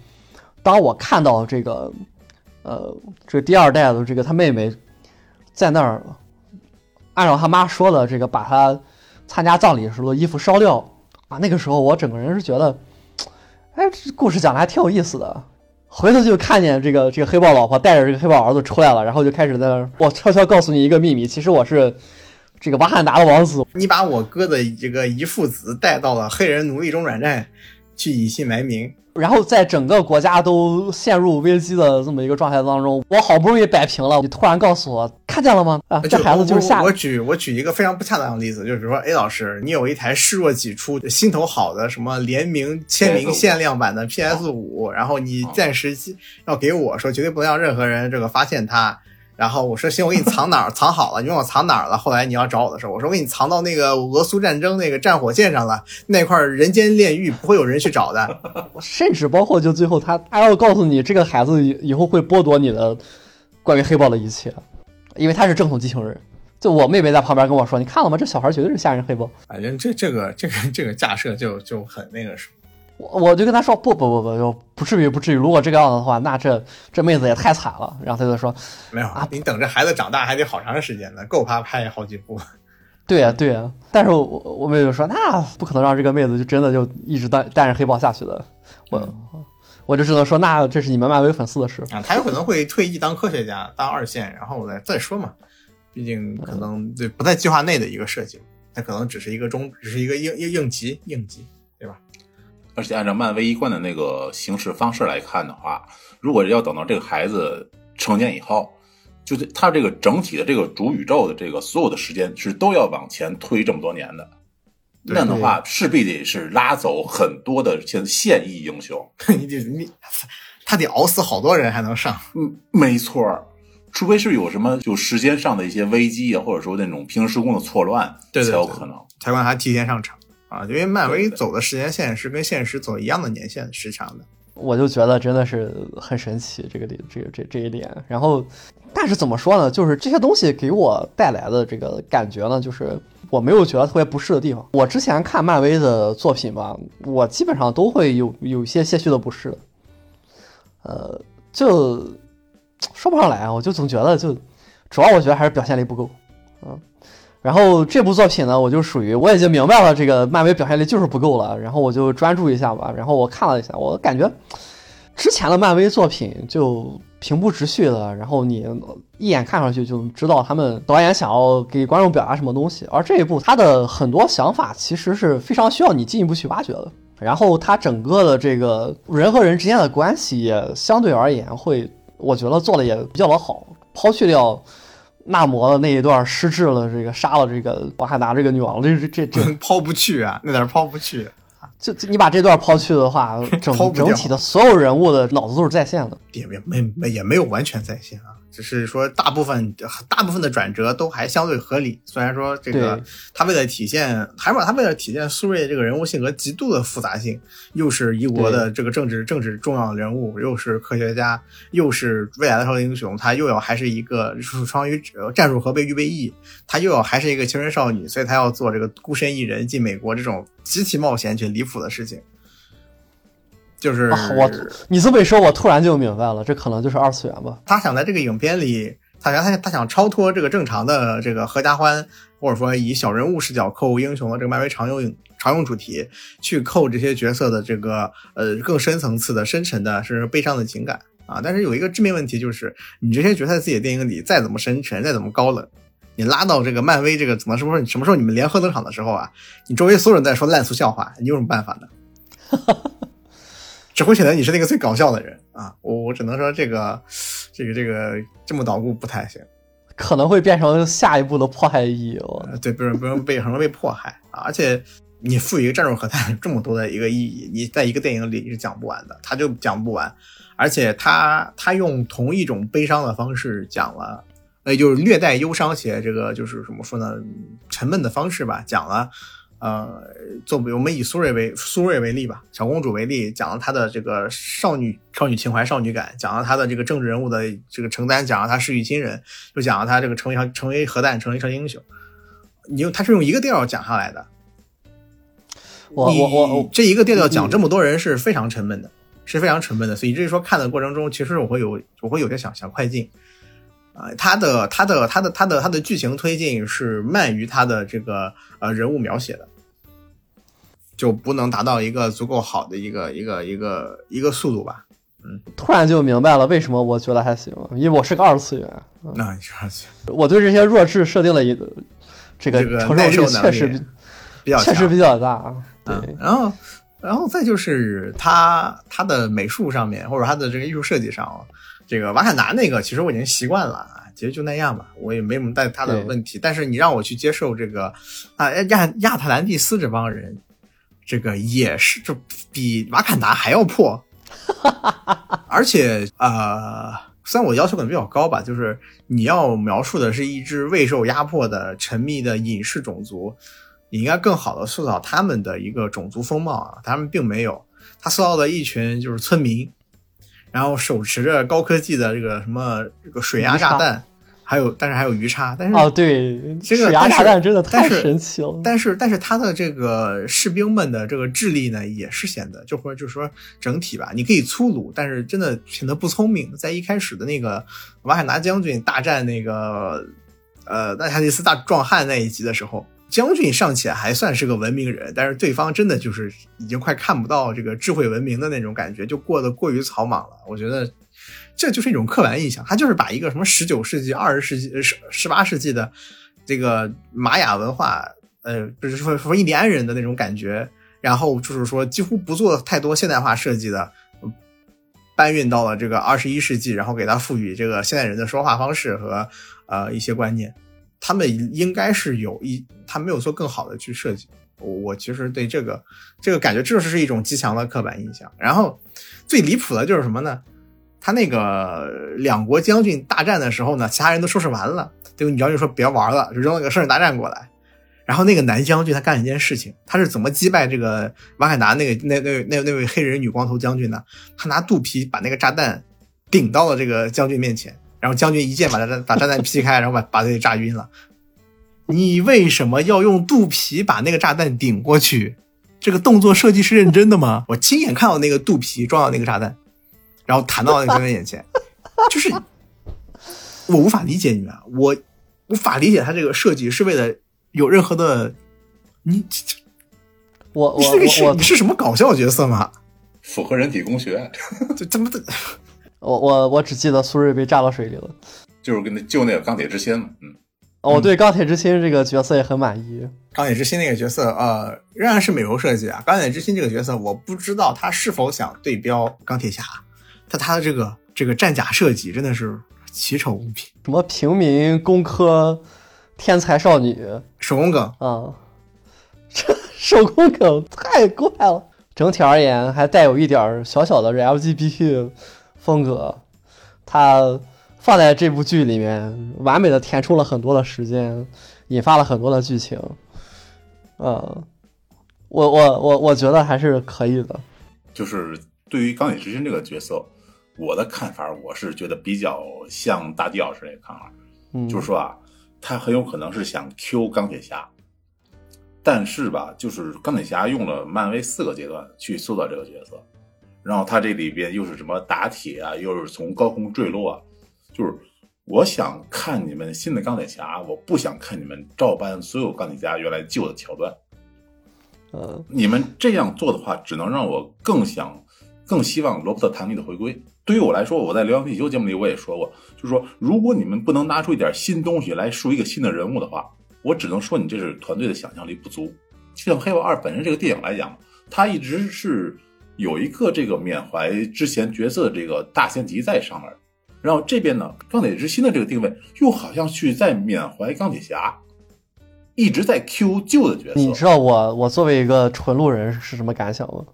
当我看到这个，呃，这第二代的这个他妹妹。在那儿，按照他妈说的，这个把他参加葬礼时候的衣服烧掉啊。那个时候我整个人是觉得，<tsk> 哎，这故事讲的还挺有意思的。回头就看见这个这个黑豹老婆带着这个黑豹儿子出来了，然后就开始在那儿，我悄悄告诉你一个秘密，其实我是这个瓦罕达的王子。你把我哥的这个遗父子带到了黑人奴隶中转站，去隐姓埋名。然后在整个国家都陷入危机的这么一个状态当中，我好不容易摆平了，你突然告诉我看见了吗？<laughs> 啊，这孩子就是下。我举我举一个非常不恰当的例子，就是比如说 A 老师，你有一台视若己出、心头好的什么联名签名限量版的 PS 五，然后你暂时要给我说，绝对不能让任何人这个发现它。然后我说行，我给你藏哪儿？藏好了，你问我藏哪儿了。后来你要找我的时候，我说我给你藏到那个俄苏战争那个战火线上了，那块人间炼狱不会有人去找的。<laughs> 甚至包括就最后他他要告诉你，这个孩子以后会剥夺你的关于黑豹的一切，因为他是正统继承人。就我妹妹在旁边跟我说，你看了吗？这小孩绝对是吓人黑豹。反正这这个这个这个架设就就很那个什么。我就跟他说不不不不就不至于不至于，如果这个样子的话，那这这妹子也太惨了。然后他就说没有啊，你等着孩子长大还得好长时间呢，够他拍好几部。<laughs> 对呀对呀，但是我我妹就说那不可能让这个妹子就真的就一直带带着黑豹下去的。我我就只能说那这是你们漫威粉丝的事啊，他有可能会退役当科学家当二线，然后再再说嘛，毕竟可能对不在计划内的一个设计，他可能只是一个中只是一个应应应急应急。而且按照漫威一贯的那个行事方式来看的话，如果要等到这个孩子成年以后，就是他这个整体的这个主宇宙的这个所有的时间是都要往前推这么多年的，那样的话势必得是拉走很多的现现役英雄，<laughs> 你得你他得熬死好多人还能上，嗯，没错，除非是有什么就时间上的一些危机啊，或者说那种平行时工的错乱，才有可能才让他提前上场。啊，因为漫威走的时间线是跟现实走一样的年限时长的，我就觉得真的是很神奇这个点，这个这这一点。然后，但是怎么说呢？就是这些东西给我带来的这个感觉呢，就是我没有觉得特别不适的地方。我之前看漫威的作品吧，我基本上都会有有一些些许的不适，呃，就说不上来啊，我就总觉得就主要我觉得还是表现力不够，嗯。然后这部作品呢，我就属于我已经明白了，这个漫威表现力就是不够了。然后我就专注一下吧。然后我看了一下，我感觉之前的漫威作品就平铺直叙的，然后你一眼看上去就知道他们导演想要给观众表达什么东西。而这一部他的很多想法其实是非常需要你进一步去挖掘的。然后他整个的这个人和人之间的关系也相对而言会，我觉得做的也比较的好，抛去掉纳摩的那一段失智了，这个杀了这个瓦坎达这个女王，这这这这 <laughs> 抛不去啊，那点抛不去。就就你把这段抛去的话，<laughs> 整整体的所有人物的脑子都是在线的。也没没没也没有完全在线啊，只是说大部分大部分的转折都还相对合理。虽然说这个他为了体现，还把他为了体现苏瑞这个人物性格极度的复杂性，又是一国的这个政治政治重要人物，又是科学家，又是未来的超级英雄，他又要还是一个属双于呃战术核备预备役，他又要还是一个青春少女，所以他要做这个孤身一人进美国这种极其冒险且离谱的事情。就是、啊，我你这么一说，我突然就明白了，这可能就是二次元吧。他想在这个影片里，他想他他想超脱这个正常的这个合家欢，或者说以小人物视角扣英雄的这个漫威常用常用主题，去扣这些角色的这个呃更深层次的、深沉的，甚至悲伤的情感啊。但是有一个致命问题就是，你这些角色在自己的电影里再怎么深沉，再怎么高冷。你拉到这个漫威这个怎么时候什么时候你们联合登场的时候啊，你周围所有人在说烂俗笑话，你有什么办法呢？<laughs> 只会显得你是那个最搞笑的人啊！我我只能说这个，这个这个这么捣鼓不太行。可能会变成下一步的迫害意义。我呃，对，不是不用被很容易被迫害啊！而且你赋予一个战术核弹这么多的一个意义，你在一个电影里是讲不完的，他就讲不完。而且他他用同一种悲伤的方式讲了，呃，就是略带忧伤且这个就是怎么说呢，沉闷的方式吧，讲了。呃，作为我们以苏瑞为苏瑞为例吧，小公主为例，讲了她的这个少女少女情怀、少女感，讲了她的这个政治人物的这个承担，讲了她失去亲人，又讲了她这个成为成为核弹，成为超级英雄。你用他是用一个调讲下来的，我我我我这一个调调讲这么多人是非常沉闷的，是非常沉闷的，所以以至于说看的过程中，其实我会有我会有点想想快进。啊、他的他的他的他的他的剧情推进是慢于他的这个呃人物描写的，就不能达到一个足够好的一个一个一个一个速度吧。嗯突然就明白了为什么我觉得还行，因为我是个二次元，那你说我对这些弱智设定了一这个这个承受力确实比比较确实比较大。对，嗯，然后，然后再就是他他的美术上面，或者他的这个艺术设计上，这个瓦坎达那个，其实我已经习惯了，啊，其实就那样吧，我也没什么带他的问题。但是你让我去接受这个啊亚亚特兰蒂斯这帮人，这个也是就比瓦坎达还要破，<laughs> 而且呃。虽然我要求可能比较高吧，就是你要描述的是一支未受压迫的沉迷的隐士种族，你应该更好的塑造他们的一个种族风貌啊，他们并没有，他塑造的一群就是村民，然后手持着高科技的这个什么这个水压炸弹，还有但是还有鱼叉，但是哦，对，这个水压但是炸弹真的太神奇了。但是但是他的这个士兵们的这个智力呢，也是显得就或者就是说整体吧，你可以粗鲁，但是真的显得不聪明。在一开始的那个瓦坎达将军大战那个呃纳夏蒂斯大壮汉那一集的时候，将军尚且还算是个文明人，但是对方真的就是已经快看不到这个智慧文明的那种感觉，就过得过于草莽了。我觉得这就是一种刻板印象，他就是把一个什么十九世纪、二十世纪、十十八世纪的这个玛雅文化，呃，就是说说印第安人的那种感觉，然后就是说几乎不做太多现代化设计的，搬运到了这个二十一世纪，然后给它赋予这个现代人的说话方式和呃一些观念，他们应该是有一，他没有做更好的去设计。我我其实对这个这个感觉，这是一种极强的刻板印象。然后最离谱的就是什么呢？他那个两国将军大战的时候呢，其他人都收拾完了，这个女将军说别玩了，就扔了个生日大战过来。然后那个男将军他干了一件事情，他是怎么击败这个瓦坎达那个那那那那位黑人女光头将军呢？他拿肚皮把那个炸弹顶到了这个将军面前，然后将军一剑把炸把炸弹劈开，然后把把他给炸晕了。你为什么要用肚皮把那个炸弹顶过去？这个动作设计是认真的吗？我亲眼看到那个肚皮撞到那个炸弹，然后弹到那个将军眼前，<laughs> 就是我无法理解你们，我无法理解他这个设计是为了有任何的，你我我你是你是什么搞笑角色吗？符合人体工学，<laughs> 这这 <laughs> 么的，我我我只记得苏瑞被炸到水里了。就是跟那救那个钢铁之心嘛，嗯，哦我对钢铁之心这个角色也很满意。钢铁之心那个角色，呃，仍然是美容设计啊。钢铁之心这个角色，我不知道他是否想对标钢铁侠，但他的这个这个战甲设计真的是奇丑无比，什么平民工科天才少女手工梗。啊，这手工梗太怪了。整体而言，还带有一点儿小小的 LGBT 风格。它放在这部剧里面，完美的填充了很多的时间，引发了很多的剧情。嗯，我我我我觉得还是可以的。就是对于钢铁之心这个角色，我的看法，我是觉得比较像大地老师那个看法，嗯，就是说啊，他很有可能是想 Q 钢铁侠，但是吧，就是钢铁侠用了漫威四个阶段去塑造这个角色，然后他这里边又是什么打铁啊，又是从高空坠落啊，就是我想看你们新的钢铁侠，我不想看你们照搬所有钢铁侠原来旧的桥段。呃你们这样做的话，只能让我更想、更希望罗伯特·唐尼的回归。对于我来说，我在《流浪地球》节目里我也说过，就是说，如果你们不能拿出一点新东西来树一个新的人物的话，我只能说你这是团队的想象力不足。就像《黑豹二》本身这个电影来讲，它一直是有一个这个缅怀之前角色的这个大前提在上面，然后这边呢，钢铁之心的这个定位又好像去在缅怀钢铁侠，一直在 Q 旧的角色。你知道我我作为一个纯路人是什么感想吗？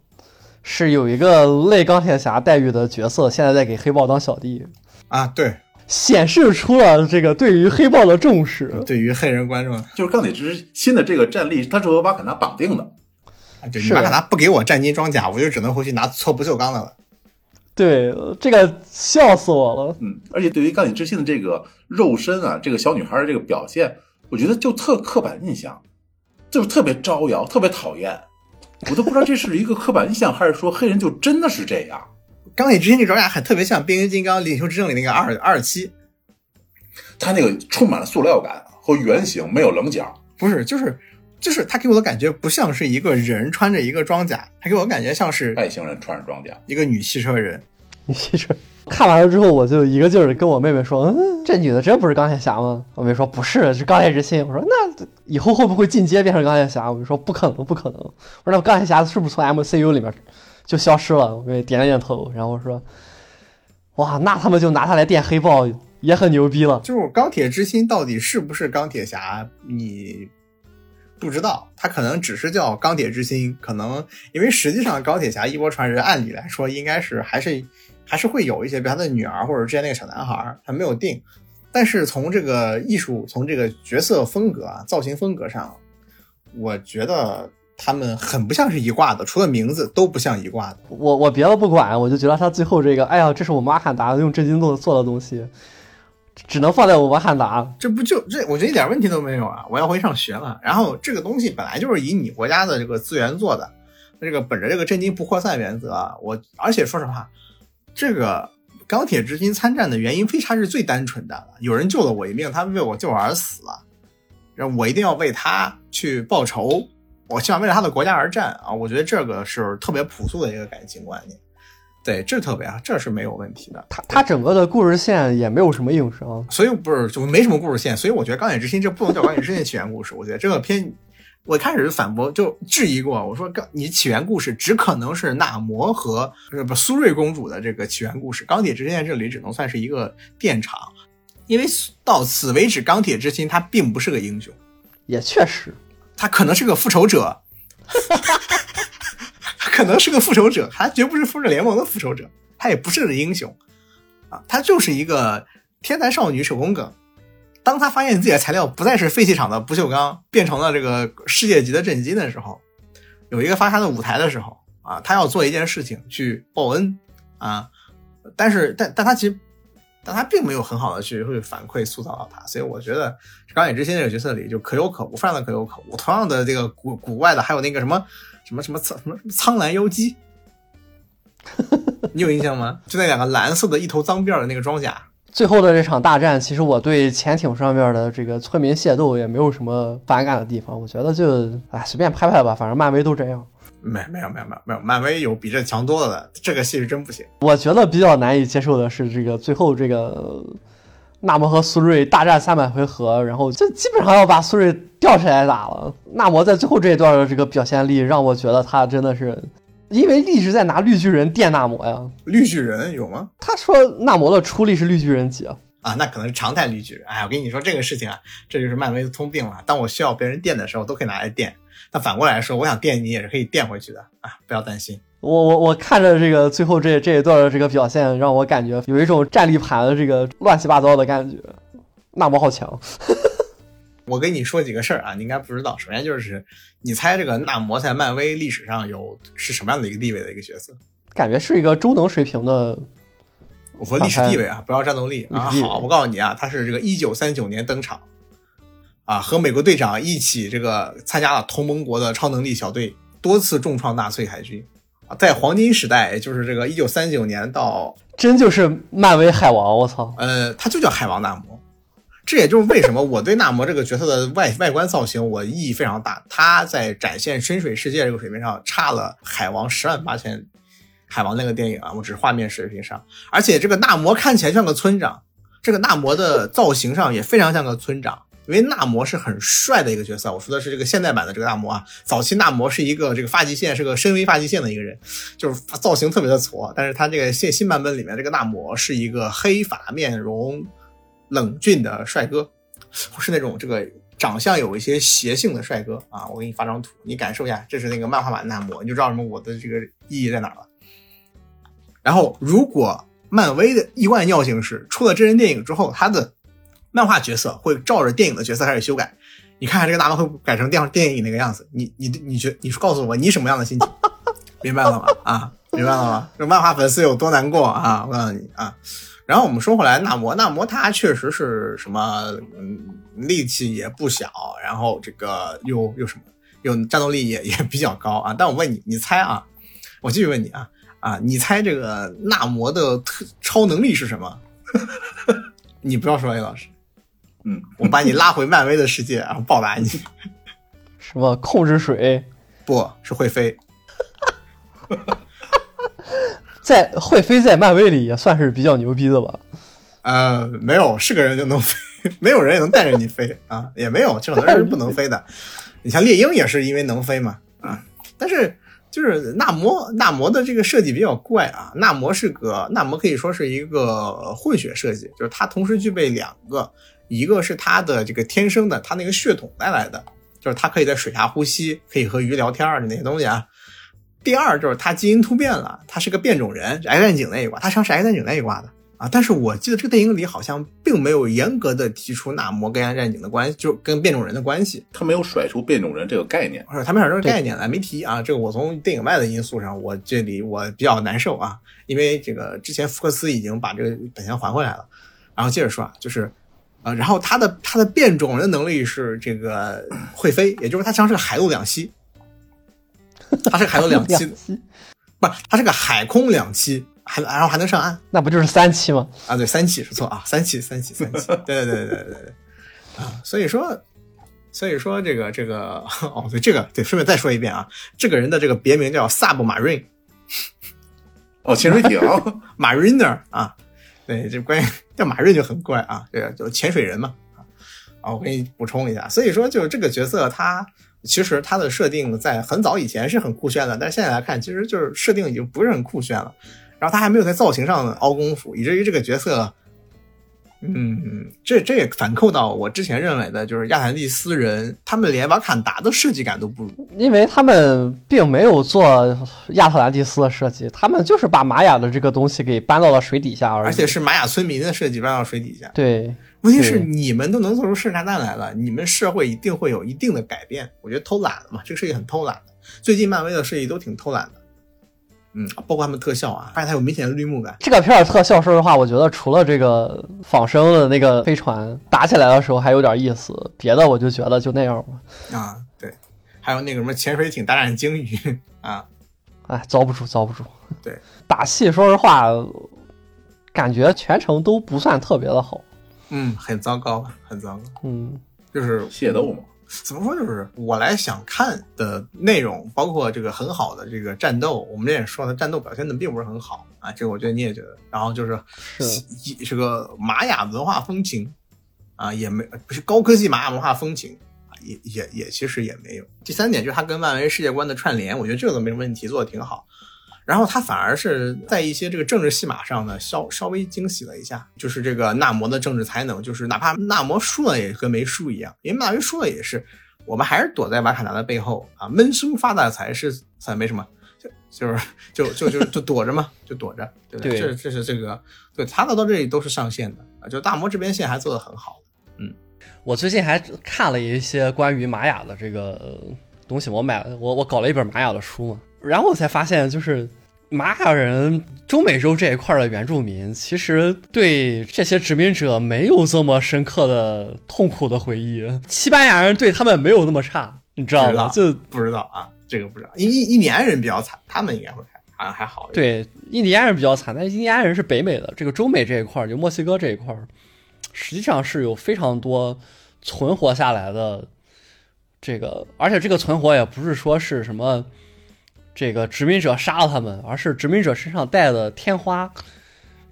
是有一个类钢铁侠待遇的角色，现在在给黑豹当小弟，啊，对，显示出了这个对于黑豹的重视。对于黑人观众，就是钢铁之心的这个战力，他是和瓦坎达绑定的。啊对，是你马卡达不给我战金装甲，我就只能回去拿错不锈钢的了。对，这个笑死我了。嗯，而且对于钢铁之心的这个肉身啊，这个小女孩的这个表现，我觉得就特刻板印象，就是特别招摇，特别讨厌。我都不知道这是一个刻板印象，还是说黑人就真的是这样。钢铁之心这个装甲很特别像变形金刚领袖之证里那个二二七，他那个充满了塑料感和圆形，没有棱角。不是，就是就是他给我的感觉不像是一个人穿着一个装甲，他给我的感觉像是外星人穿着装甲，一个女汽车人。你其实看完了之后，我就一个劲儿的跟我妹妹说：“嗯，这女的真不是钢铁侠吗？”我妹说：“不是，是钢铁之心。”我说：“那以后会不会进阶变成钢铁侠？”我就说：“不可能，不可能。”我说：“那钢铁侠是不是从 MCU 里面就消失了？”我妹点了点头，然后我说：“哇，那他们就拿他来电黑豹也很牛逼了。就是钢铁之心到底是不是钢铁侠，你不知道，他可能只是叫钢铁之心，可能因为实际上钢铁侠一波传人，按理来说应该是还是还是会有一些，比如他的女儿或者之前那个小男孩，还没有定。但是从这个艺术，从这个角色风格啊、造型风格上，我觉得他们很不像是一挂的，除了名字都不像一挂的。我我别的不管，我就觉得他最后这个，哎呀，这是我们阿坎达用真金做做的东西，只能放在我们阿坎达。这不就这？我觉得一点问题都没有啊！我要回去上学了。然后这个东西本来就是以你国家的这个资源做的，这个本着这个真金不扩散原则啊，我而且说实话，这个钢铁之心参战的原因非常是最单纯的，有人救了我一命，他为我救而死了，然后我一定要为他去报仇，我希望为了他的国家而战啊！我觉得这个是特别朴素的一个感情观念，对，这特别啊，这是没有问题的。他他整个的故事线也没有什么硬伤。所以不是就没什么故事线，所以我觉得《钢铁之心》这不能叫《钢铁之心》的起源故事。我觉得这个片，我一开始就反驳就质疑过，我说钢你起源故事只可能是纳摩和不不苏瑞公主的这个起源故事，《钢铁之心》在这里只能算是一个电场，因为到此为止，钢铁之心他并不是个英雄，也确实，他可能是个复仇者，他 <laughs> 可能是个复仇者，他绝不是复仇者联盟的复仇者，他也不是个英雄。啊，他就是一个天才少女手工梗。当他发现自己的材料不再是废弃厂的不锈钢，变成了这个世界级的震金的时候，有一个发他的舞台的时候啊，他要做一件事情去报恩啊，但是但但他其实。但他并没有很好的去会反馈塑造到他，所以我觉得《钢铁之心》这个角色里就可有可无，非常的可有可无。同样的这个古古怪的还有那个什么什么什么苍什么苍蓝妖姬，你有印象吗？就那两个蓝色的一头脏辫的那个装甲，最后的这场大战，其实我对潜艇上面的这个村民械斗也没有什么反感的地方，我觉得就哎随便拍拍吧，反正漫威都这样。没没有没有没有没有，漫威有比这强多了的，这个戏是真不行。我觉得比较难以接受的是这个最后这个纳摩和苏瑞大战三百回合，然后就基本上要把苏瑞吊起来打了。纳摩在最后这一段的这个表现力，让我觉得他真的是，因为一直在拿绿巨人电纳摩呀。绿巨人有吗？他说纳摩的出力是绿巨人级啊。啊，那可能是常态绿巨人。哎，我跟你说这个事情啊，这就是漫威的通病了。当我需要别人电的时候，都可以拿来电。那反过来说，我想电你也是可以电回去的啊，不要担心。我我我看着这个最后这这一段的这个表现，让我感觉有一种战力盘的这个乱七八糟的感觉。纳摩好强。我跟你说几个事儿啊，你应该不知道。首先就是，你猜这个纳摩在漫威历史上有是什么样的一个地位的一个角色？感觉是一个中等水平的，我说历史地位啊，不要战斗力啊。好，我告诉你啊，他是这个一九三九年登场，啊，和美国队长一起这个参加了同盟国的超能力小队，多次重创纳粹海军。啊，在黄金时代，也就是这个一九三九年到真就是漫威海王，我操！呃，他就叫海王纳摩。这也就是为什么我对纳摩这个角色的外外观造型我意义非常大。他在展现深水世界这个水平上差了海王十万八千。海王那个电影啊，我只是画面水平上，而且这个纳摩看起来像个村长，这个纳摩的造型上也非常像个村长。因为纳摩是很帅的一个角色，我说的是这个现代版的这个纳摩啊。早期纳摩是一个这个发际线是个深 V 发际线的一个人，就是造型特别的矬。但是他这个现新版本里面这个纳摩是一个黑发面容、冷峻的帅哥，不是那种这个长相有一些邪性的帅哥啊。我给你发张图，你感受一下，这是那个漫画版纳摩，你就知道什么我的这个意义在哪了。然后，如果漫威的意外尿性是出了真人电影之后，他的漫画角色会照着电影的角色开始修改。你看看这个纳摩会改成电电影那个样子，你你你觉你告诉我你什么样的心情？<laughs> 明白了吗？啊，明白了吗？这漫画粉丝有多难过啊！我告诉你啊。然后我们说回来，纳摩，纳摩他确实是什么，嗯，力气也不小，然后这个又又什么，又战斗力也也比较高啊。但我问你，你猜啊？我继续问你啊啊，你猜这个纳摩的特超能力是什么？<laughs> 你不要说 A 老师，嗯，我把你拉回漫威的世界，然后报答你。<laughs> 什么控制水，不是会飞，<laughs> 在会飞在漫威里也算是比较牛逼的吧？呃，没有是个人就能飞，没有人也能带着你飞啊，也没有这种人是不能飞的。你像猎鹰也是因为能飞嘛啊，但是就是纳摩纳摩的这个设计比较怪啊，纳摩是个纳摩可以说是一个混血设计，就是它同时具备两个，一个是它的这个天生的，它那个血统带来的，就是它可以在水下呼吸，可以和鱼聊天儿的那些东西啊。第二就是他基因突变了，他是个变种人，X 战警那一挂，他像是 X 战警那一挂的啊。但是我记得这个电影里好像并没有严格的提出纳摩跟 X 战警的关系，就跟变种人的关系，他没有甩出变种人这个概念。或者他们有这概念来没提啊。这个我从电影外的因素上，我这里我比较难受啊，因为这个之前福克斯已经把这个本钱还回来了。然后接着说啊，就是。呃，然后他的他的变种人的能力是这个会飞，也就是他像是个海陆两栖，<laughs> 它是个海陆两栖，栖不，它是个海空两栖，还然后还能上岸那不就是三栖吗？啊？对，三栖是错啊，三栖三栖三栖，<laughs> 对对对对对对对啊！所以说，所以说这个这个 <laughs> 哦，对这个对，顺便再说一遍啊，这个人的这个别名叫 Submarine 哦，潜水艇 Mariner 啊，对，这关于叫马瑞就很怪啊，这个就潜水人嘛啊啊，我给你补充一下，所以说就这个角色他其实它的设定在很早以前是很酷炫的，但是现在来看，其实就是设定已经不是很酷炫了，然后他还没有在造型上凹功夫，以至于这个角色。嗯，这这也反扣到我之前认为的，就是亚特兰蒂斯人，他们连瓦坎达的设计感都不如。因为他们并没有做亚特兰蒂斯的设计，他们就是把玛雅的这个东西给搬到了水底下而已。而且是玛雅村民的设计搬到水底下。对，问题是你们都能做出圣炸弹来了，你们社会一定会有一定的改变。我觉得偷懒了嘛，这个设计很偷懒的。最近漫威的设计都挺偷懒的，嗯，包括他们特效啊，发现它有明显的绿幕感。这个片儿特效，说实话，我觉得除了这个仿生的那个飞船打起来的时候还有点意思，别的我就觉得就那样吧。啊，对，还有那个什么潜水艇大战鲸鱼啊，哎，遭不住，遭不住。对，<laughs> 打戏说实话，感觉全程都不算特别的好。嗯，很糟糕，很糟糕，嗯，就是械斗嘛，怎么说，就是我来想看的内容，包括这个很好的这个战斗，我们这也说了，战斗表现的并不是很好啊，这个我觉得你也觉得。然后就是是这个玛雅文化风情啊，也没不是高科技玛雅文化风情啊，也也也其实也没有。第三点就是它跟漫威世界观的串联，我觉得这个都没问题，做的挺好。然后他反而是在一些这个政治戏码上呢，稍稍微惊喜了一下，就是这个纳摩的政治才能，就是哪怕纳摩输了也跟没输一样，因为纳摩输了也是，我们还是躲在瓦坎达的背后啊，闷声发大财是算没什么，就就是就就就就躲着嘛，就躲着，对对这这是这个，对他的到这里都是上线的啊，就大魔这边线还做得很好，嗯我最近还看了一些关于玛雅的这个呃东西，我买了我我搞了一本玛雅的书嘛，然后我才发现就是。玛雅人中美洲这一块的原住民，其实对这些殖民者没有这么深刻的痛苦的回忆。西班牙人对他们没有那么差，你知道吗？就不知道啊，这个不知道，印印印第安人比较惨，他们应该会还好像还好。对印第安人比较惨，但是印第安人是北美的，这个中美这一块儿，就墨西哥这一块儿，实际上是有非常多存活下来的这个，而且这个存活也不是说是什么这个殖民者杀了他们，而是殖民者身上带的天花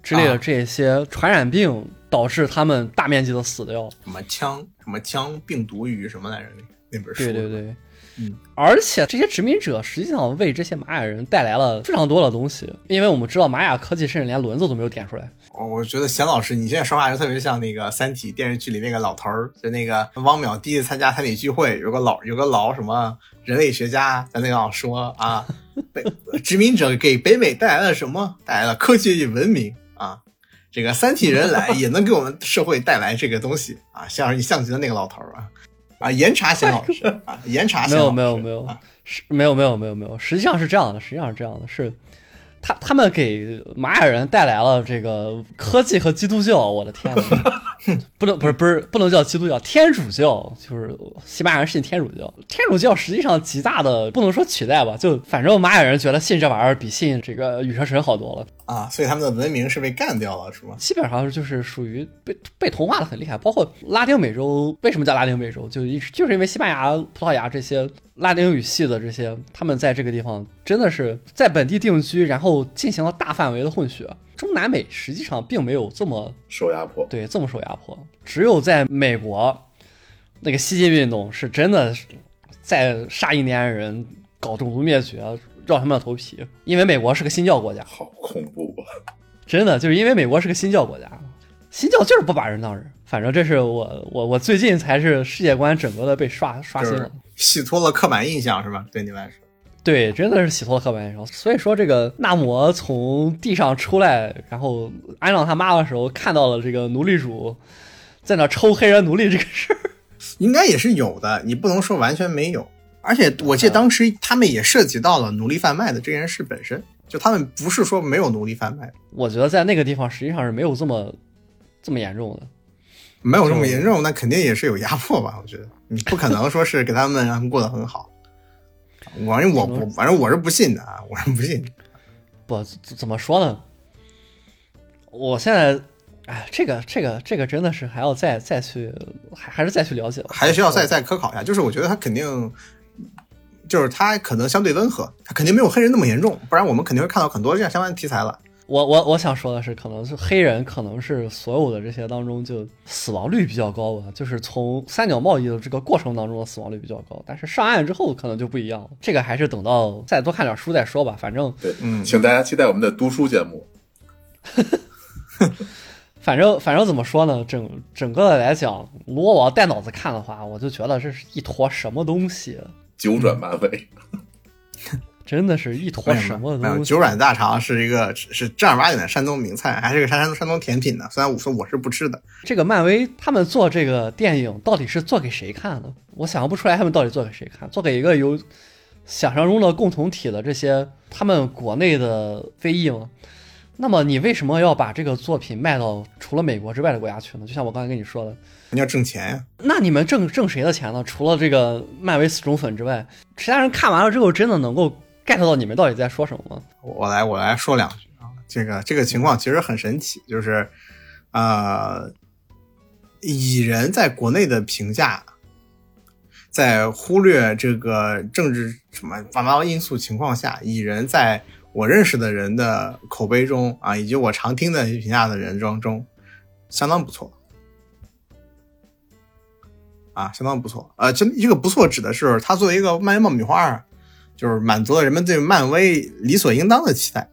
之类的啊这些传染病，导致他们大面积的死掉。什么枪什么枪病毒与什么来着？那那本书对对对，嗯，而且这些殖民者实际上为这些玛雅人带来了非常多的东西，因为我们知道玛雅科技甚至连轮子都没有点出来。我我觉得贤老师，你现在说话就特别像那个《三体》电视剧里那个老头儿，就那个汪淼第一次参加三体聚会，有个老有个老什么人类学家在那样说啊，北殖民者给北美带来了什么？带来了科技与文明啊。这个三体人来也能给我们社会带来这个东西啊，像你像极了那个老头儿啊啊，严查贤老师啊，严查没有贤老师没有没有没有没有没有没有，实际上是这样的，实际上是这样的，是他他们给玛雅人带来了这个科技和基督教，我的天呐，不能不是不是不能叫基督教，天主教就是西班牙人信天主教，天主教实际上极大的不能说取代吧，就反正玛雅人觉得信这玩意儿比信这个羽蛇神好多了。啊，所以他们的文明是被干掉了，是吗？基本上就是属于被被同化的很厉害，包括拉丁美洲，为什么叫拉丁美洲？就一就是因为西班牙、葡萄牙这些拉丁语系的这些，他们在这个地方真的是在本地定居，然后进行了大范围的混血。中南美实际上并没有这么受压迫。对这么受压迫，只有在美国，那个西进运动是真的在杀印第安人、搞种族灭绝、绕他们的头皮，因为美国是个新教国家。好恐怖啊！真的就是因为美国是个新教国家，新教就是不把人当人。反正这是我我我最近才是世界观整个的被刷刷新了，洗脱了刻板印象是吧？对你来说。对，真的是洗脱了刻板印象。所以说，这个纳摩从地上出来，然后安上他妈的时候，看到了这个奴隶主在那抽黑人奴隶这个事儿。应该也是有的，你不能说完全没有。而且我记得当时他们也涉及到了奴隶贩卖的这件事本身，就他们不是说没有奴隶贩卖，我觉得在那个地方实际上是没有这么这么严重的。没有这么严重，那肯定也是有压迫吧？我觉得你不可能说是给他们让他们过得很好。反正我我反正我是不信的啊，我是不信。不怎怎么说呢？我现在，哎，这个这个这个真的是还要再再去，还还是再去了解，还需要再再科考一下。就是我觉得他肯定，就是他可能相对温和，他肯定没有黑人那么严重，不然我们肯定会看到很多这样相关的题材了。我我我想说的是，可能是黑人可能是所有的这些当中就死亡率比较高吧，就是从三角贸易的这个过程当中的死亡率比较高，但是上岸之后可能就不一样了。这个还是等到再多看点书再说吧。反正对，嗯请大家期待我们的读书节目。<laughs> 反正反正怎么说呢？整整个的来讲，如果我要带脑子看的话，我就觉得这是一坨什么东西，九转漫威，<laughs> 真的是一坨什么没有东西。九转大肠是一个是正儿八经的山东名菜，还是个山山山东甜品呢。虽然我说我是不吃的，这个漫威他们做这个电影到底是做给谁看的？我想象不出来他们到底做给谁看，做给一个有想象中的共同体的这些他们国内的非裔吗？那么你为什么要把这个作品卖到除了美国之外的国家去呢？就像我刚才跟你说的，你要挣钱呀。那你们挣挣谁的钱呢？除了这个漫威死忠粉之外，其他人看完了之后真的能够 get 到你们到底在说什么吗？我来我来说两句啊，这个这个情况其实很神奇，就是呃，蚁人在国内的评价在忽略这个政治什么八八因素情况下，蚁人在我认识的人的口碑中啊，以及我常听的评价的人中中，相当不错。啊，相当不错。呃，这这个不错指的是他作为一个漫威爆米花，就是满足了人们对漫威理所应当的期待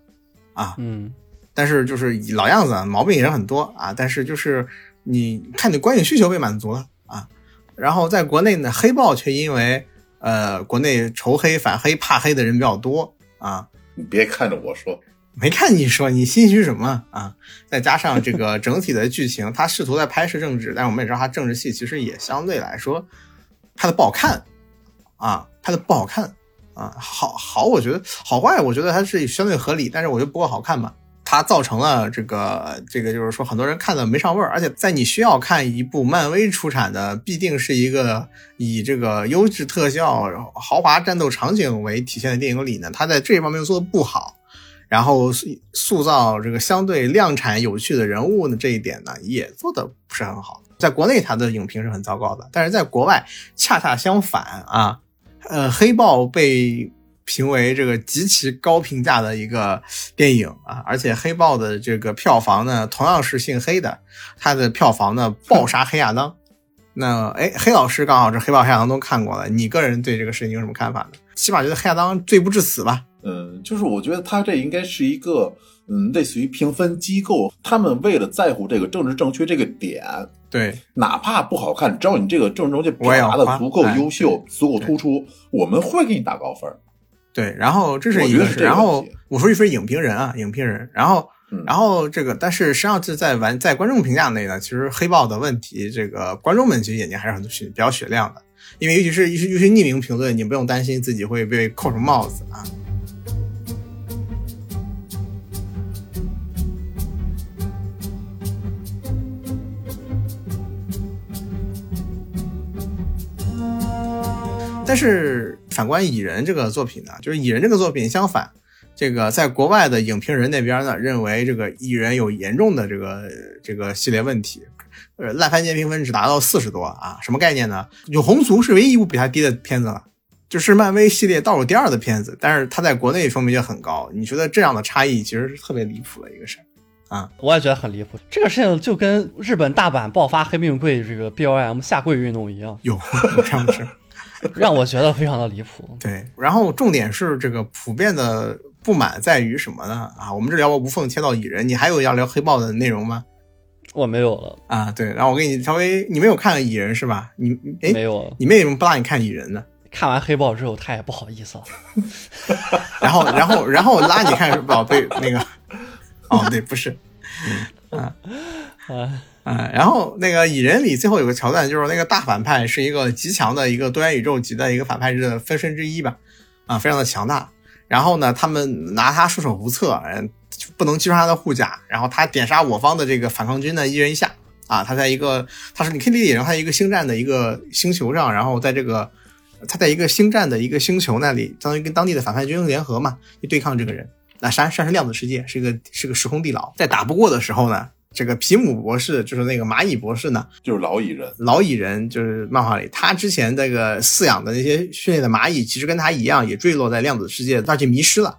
啊。嗯，但是就是老样子，毛病也是很多啊。但是就是你看你观影需求被满足了啊。然后在国内呢，黑豹却因为呃国内仇黑、反黑、怕黑的人比较多啊。你别看着我说，没看你说，你心虚什么啊？再加上这个整体的剧情，他试图在拍摄政治，但是我们也知道他政治戏其实也相对来说拍的不好看啊，拍的不好看啊。好好，我觉得好坏，我觉得它是相对合理，但是我觉得不够好看嘛。它造成了这个这个，就是说很多人看的没上味儿，而且在你需要看一部漫威出产的，必定是一个以这个优质特效、豪华战斗场景为体现的电影里呢，它在这一方面做的不好。然后塑塑造这个相对量产有趣的人物呢，这一点呢也做的不是很好。在国内它的影评是很糟糕的，但是在国外恰恰相反啊。呃，黑豹被评为这个极其高评价的一个电影啊，而且黑豹的这个票房呢同样是姓黑的，它的票房呢爆杀黑亚当。那哎，黑老师刚好是黑豹黑亚当都看过了，你个人对这个事情有什么看法呢？起码觉得黑亚当罪不至死吧？嗯，就是我觉得他这应该是一个，嗯，类似于评分机构，他们为了在乎这个政治正确这个点，对，哪怕不好看，只要你这个政治正确表达的足够优秀、足够突出，我们会给你打高分。对，然后这是一个，然后我说一说影评人啊，影评人，然后，然后这个，但是实际上是在玩在观众评价内呢，其实黑豹的问题，这个观众们其实眼睛还是很雪比较雪亮的，因为尤其是尤其尤其匿名评论，你不用担心自己会被扣什么帽子啊。但是反观蚁人这个作品呢，就是蚁人这个作品相反，这个在国外的影评人那边呢，认为这个蚁人有严重的这个这个系列问题，呃，烂番茄评分只达到四十多啊，什么概念呢？永红族是唯一一部比它低的片子了，就是漫威系列倒数第二的片子，但是它在国内风评就很高。你觉得这样的差异其实是特别离谱的一个事儿啊？我也觉得很离谱，这个事情就跟日本大阪爆发黑命贵这个 B O M 下跪运动一样，有这样的事。<laughs> 让我觉得非常的离谱。对，然后重点是这个普遍的不满在于什么呢？啊，我们这聊无缝切到蚁人，你还有要聊黑豹的内容吗？我没有了啊。对，然后我给你稍微，你没有看蚁人是吧？你哎，没有。你为什么不拉你看蚁人呢？看完黑豹之后，他也不好意思了。<laughs> 然后，然后，然后拉你看宝贝那个。哦，对，不是。啊啊。<laughs> 嗯，然后那个蚁人里最后有个桥段，就是那个大反派是一个极强的一个多元宇宙级的一个反派的分身之一吧，啊，非常的强大。然后呢，他们拿他束手无策，嗯，不能击穿他的护甲。然后他点杀我方的这个反抗军呢，一人一下。啊，他在一个，他是你可以理解成他一个星战的一个星球上，然后在这个他在一个星战的一个星球那里，相当于跟当地的反派军联合嘛，去对抗这个人。那山山是量子世界，是一个是个时空地牢，在打不过的时候呢。这个皮姆博士就是那个蚂蚁博士呢，就是老蚁人。老蚁人就是漫画里，他之前那个饲养的那些训练的蚂蚁，其实跟他一样，也坠落在量子世界，而且迷失了。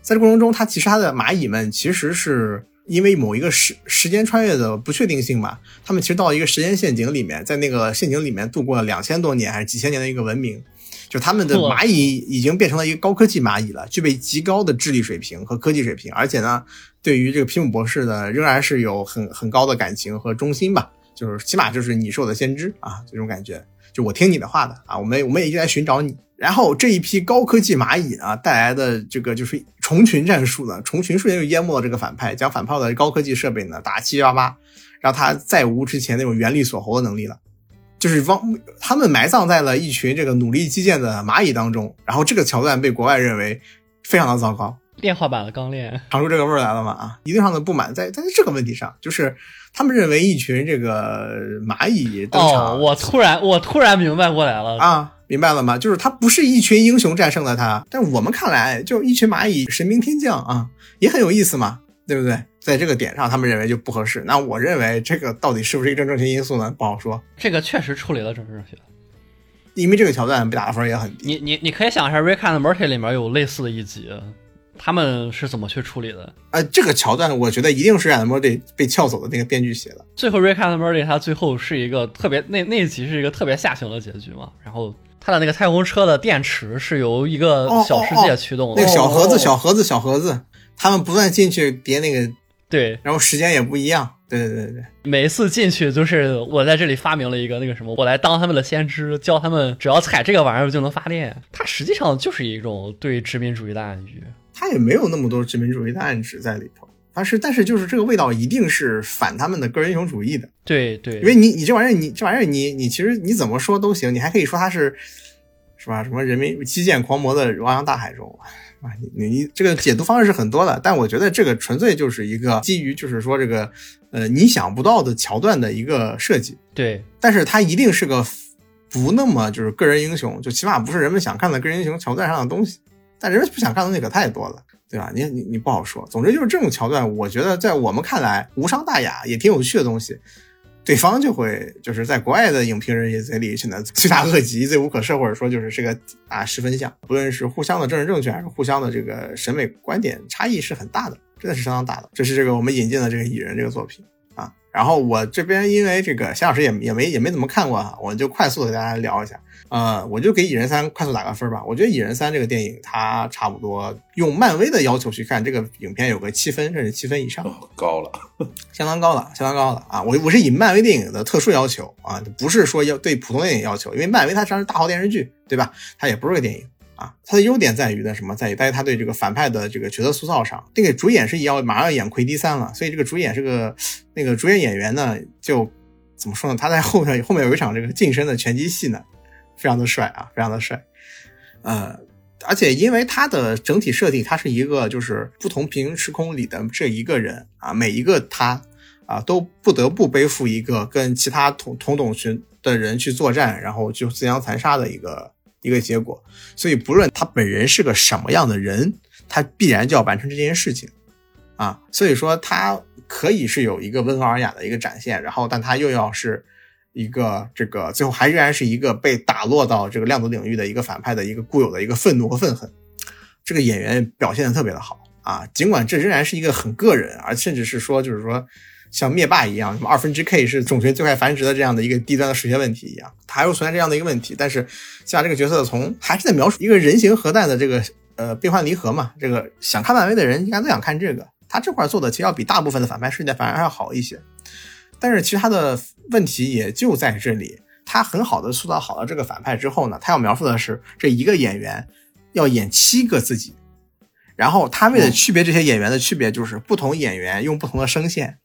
在这过程中，他其实他的蚂蚁们其实是因为某一个时时间穿越的不确定性吧，他们其实到一个时间陷阱里面，在那个陷阱里面度过了两千多年还是几千年的一个文明，就他们的蚂蚁已经变成了一个高科技蚂蚁了，具备极高的智力水平和科技水平，而且呢。对于这个皮姆博士呢，仍然是有很很高的感情和忠心吧，就是起码就是你是我的先知啊，这种感觉，就我听你的话的啊，我们我们也一直在寻找你。然后这一批高科技蚂蚁啊带来的这个就是虫群战术呢，虫群瞬间就淹没了这个反派，将反派的高科技设备呢打七七八八，让他再无之前那种原力锁喉的能力了，就是汪他们埋葬在了一群这个努力基建的蚂蚁当中，然后这个桥段被国外认为非常的糟糕。炼化版的钢炼尝出这个味儿来了吗？啊，一定上的不满在在这个问题上，就是他们认为一群这个蚂蚁登场。哦，我突然我突然明白过来了啊，明白了吗？就是他不是一群英雄战胜了他，但我们看来就一群蚂蚁神兵天将啊，也很有意思嘛，对不对？在这个点上，他们认为就不合适。那我认为这个到底是不是一个正正确因素呢？不好说。这个确实处理了政治正确。因为这个桥段被打的分也很低。你你你可以想一下，《Rick and Morty》里面有类似的一集，他们是怎么去处理的？呃，这个桥段我觉得一定是 Rick and Morty 被撬走的那个编剧写的。最后，《Rick and Morty》它最后是一个特别那那一集是一个特别下行的结局嘛？然后它的那个太空车的电池是由一个小世界驱动的，那个小盒子、哦小盒子、小盒子，他们不断进去叠那个，对，然后时间也不一样。对对对对，每一次进去就是我在这里发明了一个那个什么，我来当他们的先知，教他们只要踩这个玩意儿就能发电。它实际上就是一种对殖民主义的暗喻。它也没有那么多殖民主义的暗指在里头。但是，但是就是这个味道一定是反他们的个人英雄主义的，对对，因为你你这玩意儿，你这玩意儿你你其实你怎么说都行，你还可以说它是是吧？什么人民基建狂魔的汪洋大海中啊，你你你这个解读方式是很多的，但我觉得这个纯粹就是一个基于就是说这个呃你想不到的桥段的一个设计，对但是它一定是个不那么就是个人英雄，就起码不是人们想看的个人英雄桥段上的东西。但人们不想看的东西可太多了，对吧？你你你不好说。总之就是这种桥段，我觉得在我们看来无伤大雅，也挺有趣的东西。对方就会就是在国外的影评人也嘴里显得罪大恶极、罪无可赦，或者说就是这个啊十分像，不论是互相的政治正确，还是互相的这个审美观点差异是很大的，真的是相当大的。这是这个我们引进的这个蚁人这个作品啊。然后我这边因为这个夏老师也也没也没怎么看过哈，我就快速的给大家聊一下。呃，我就给《蚁人三》快速打个分吧。我觉得《蚁人三》这个电影，它差不多用漫威的要求去看这个影片，有个七分甚至七分以上，哦高了，<laughs> 相当高了，相当高了啊！我我是以漫威电影的特殊要求啊，不是说要对普通电影要求，因为漫威它实际上是大号电视剧，对吧？它也不是个电影啊。它的优点在于呢什么？在于在于它对这个反派的这个角色塑造上，那个主演是要马上要演奎迪三了，所以这个主演是个那个主演演员呢，就怎么说呢？他在后面后面有一场这个近身的拳击戏呢。非常的帅啊，非常的帅，呃，而且因为它的整体设定，它是一个就是不同平行时空里的这一个人啊，每一个他啊都不得不背负一个跟其他同同种群的人去作战，然后就自相残杀的一个一个结果。所以不论他本人是个什么样的人，他必然就要完成这件事情啊。所以说他可以是有一个温和尔雅的一个展现，然后但他又要是。一个这个最后还仍然是一个被打落到这个量子领域的一个反派的一个固有的一个愤怒和愤恨，这个演员表现的特别的好啊！尽管这仍然是一个很个人，而甚至是说就是说像灭霸一样，什么二分之 K 是种群最快繁殖的这样的一个低端的数学问题一样，它还会存在这样的一个问题。但是像这个角色从还是在描述一个人形核弹的这个呃变换离合嘛，这个想看漫威的人应该都想看这个，他这块做的其实要比大部分的反派世界反而要好一些。但是其实他的问题也就在这里，他很好的塑造好了这个反派之后呢，他要描述的是这一个演员要演七个自己，然后他为了区别这些演员的区别，就是不同演员用不同的声线。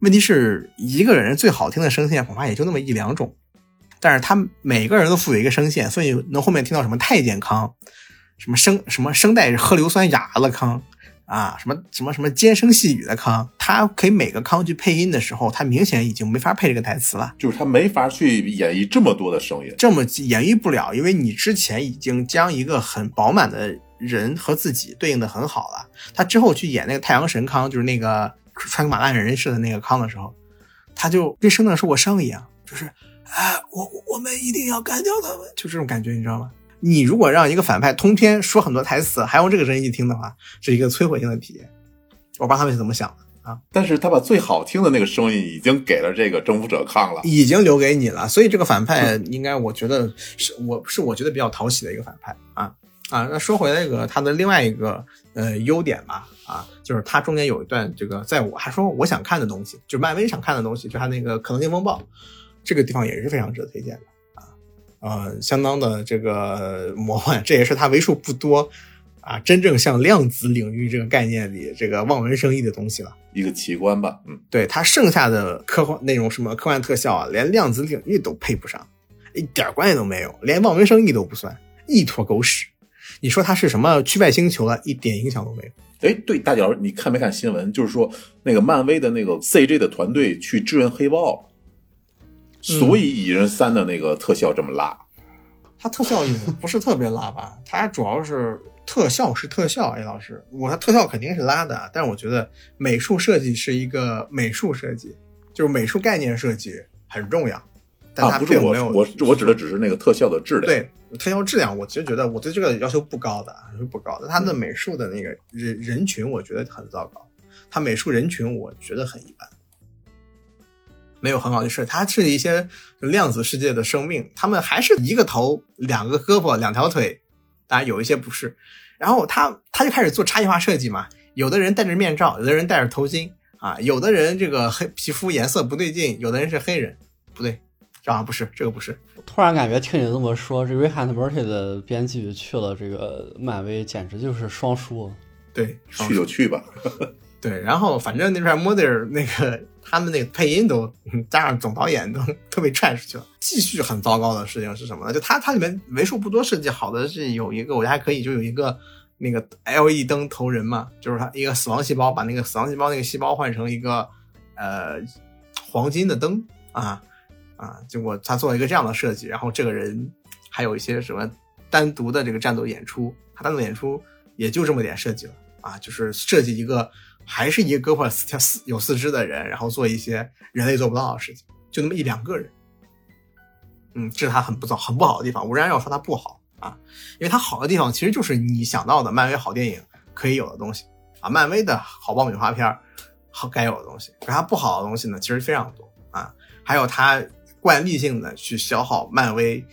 问题是一个人最好听的声线恐怕也就那么一两种，但是他每个人都赋予一个声线，所以能后面听到什么太健康，什么声什么声带喝硫酸哑了康。啊，什么什么什么尖声细语的康，他可以每个康去配音的时候，他明显已经没法配这个台词了，就是他没法去演绎这么多的声音，这么演绎不了，因为你之前已经将一个很饱满的人和自己对应的很好了，他之后去演那个太阳神康，就是那个穿个马烂人似的那个康的时候，他就跟生的是我生一样，就是啊，我我们一定要干掉他们，就这种感觉，你知道吗？你如果让一个反派通篇说很多台词，还用这个声音去听的话，是一个摧毁性的体验。我不知道他们是怎么想的啊。但是他把最好听的那个声音已经给了这个征服者康了，已经留给你了。所以这个反派应该，我觉得是我是我觉得比较讨喜的一个反派啊啊。那说回那个他的另外一个呃优点吧啊，就是他中间有一段这个在我还说我想看的东西，就是漫威想看的东西，就他那个可能性风暴这个地方也是非常值得推荐的。呃，相当的这个魔幻，这也是他为数不多啊，真正像量子领域这个概念里这个望文生义的东西了。一个奇观吧，嗯，对他剩下的科幻那种什么科幻特效啊，连量子领域都配不上，一点关系都没有，连望文生义都不算，一坨狗屎。你说它是什么区外星球了，一点影响都没有。哎，对，大脚，你看没看新闻？就是说那个漫威的那个 CJ 的团队去支援黑豹。所以蚁人三的那个特效这么拉，它特效也不是特别拉吧？<laughs> 它主要是特效是特效，哎，老师，我的特效肯定是拉的，但是我觉得美术设计是一个美术设计，就是美术概念设计很重要但啊，它不是我并没有我我指的只是那个特效的质量。对特效质量，我其实觉得我对这个要求不高的，是不高的。它的美术的那个人人群，我觉得很糟糕。它美术人群，我觉得很一般，没有很好的设计。它是一些量子世界的生命，他们还是一个头、两个胳膊、两条腿，当然有一些不是。然后他他就开始做差异化设计嘛，有的人戴着面罩，有的人戴着头巾啊，有的人这个黑皮肤颜色不对劲，有的人是黑人，不对，这好像不是，这个不是。突然感觉听你这么说，这 Rick and Morty 的编剧去了这个漫威，简直就是双输。对，去就去吧。对，然后反正那边 Mother 那个他们那个配音都加上总导演都都被踹出去了。继续很糟糕的事情是什么呢？就它它里面为数不多设计好的是有一个，我觉得还可以，就有一个那个 LED 灯投人嘛，就是它一个死亡细胞把那个死亡细胞那个细胞换成一个呃黄金的灯啊啊，结果他做了一个这样的设计，然后这个人还有一些什么单独的这个战斗演出，他单独演出也就这么点设计了啊，就是设计一个。还是一个胳膊四条四有四肢的人，然后做一些人类做不到的事情，就那么一两个人。嗯，这是他很不糟、很不好的地方。我仍然要说他不好啊，因为他好的地方其实就是你想到的漫威好电影可以有的东西啊，漫威的好爆米花片好该有的东西。可他不好的东西呢，其实非常多啊，还有他惯例性的去消耗漫威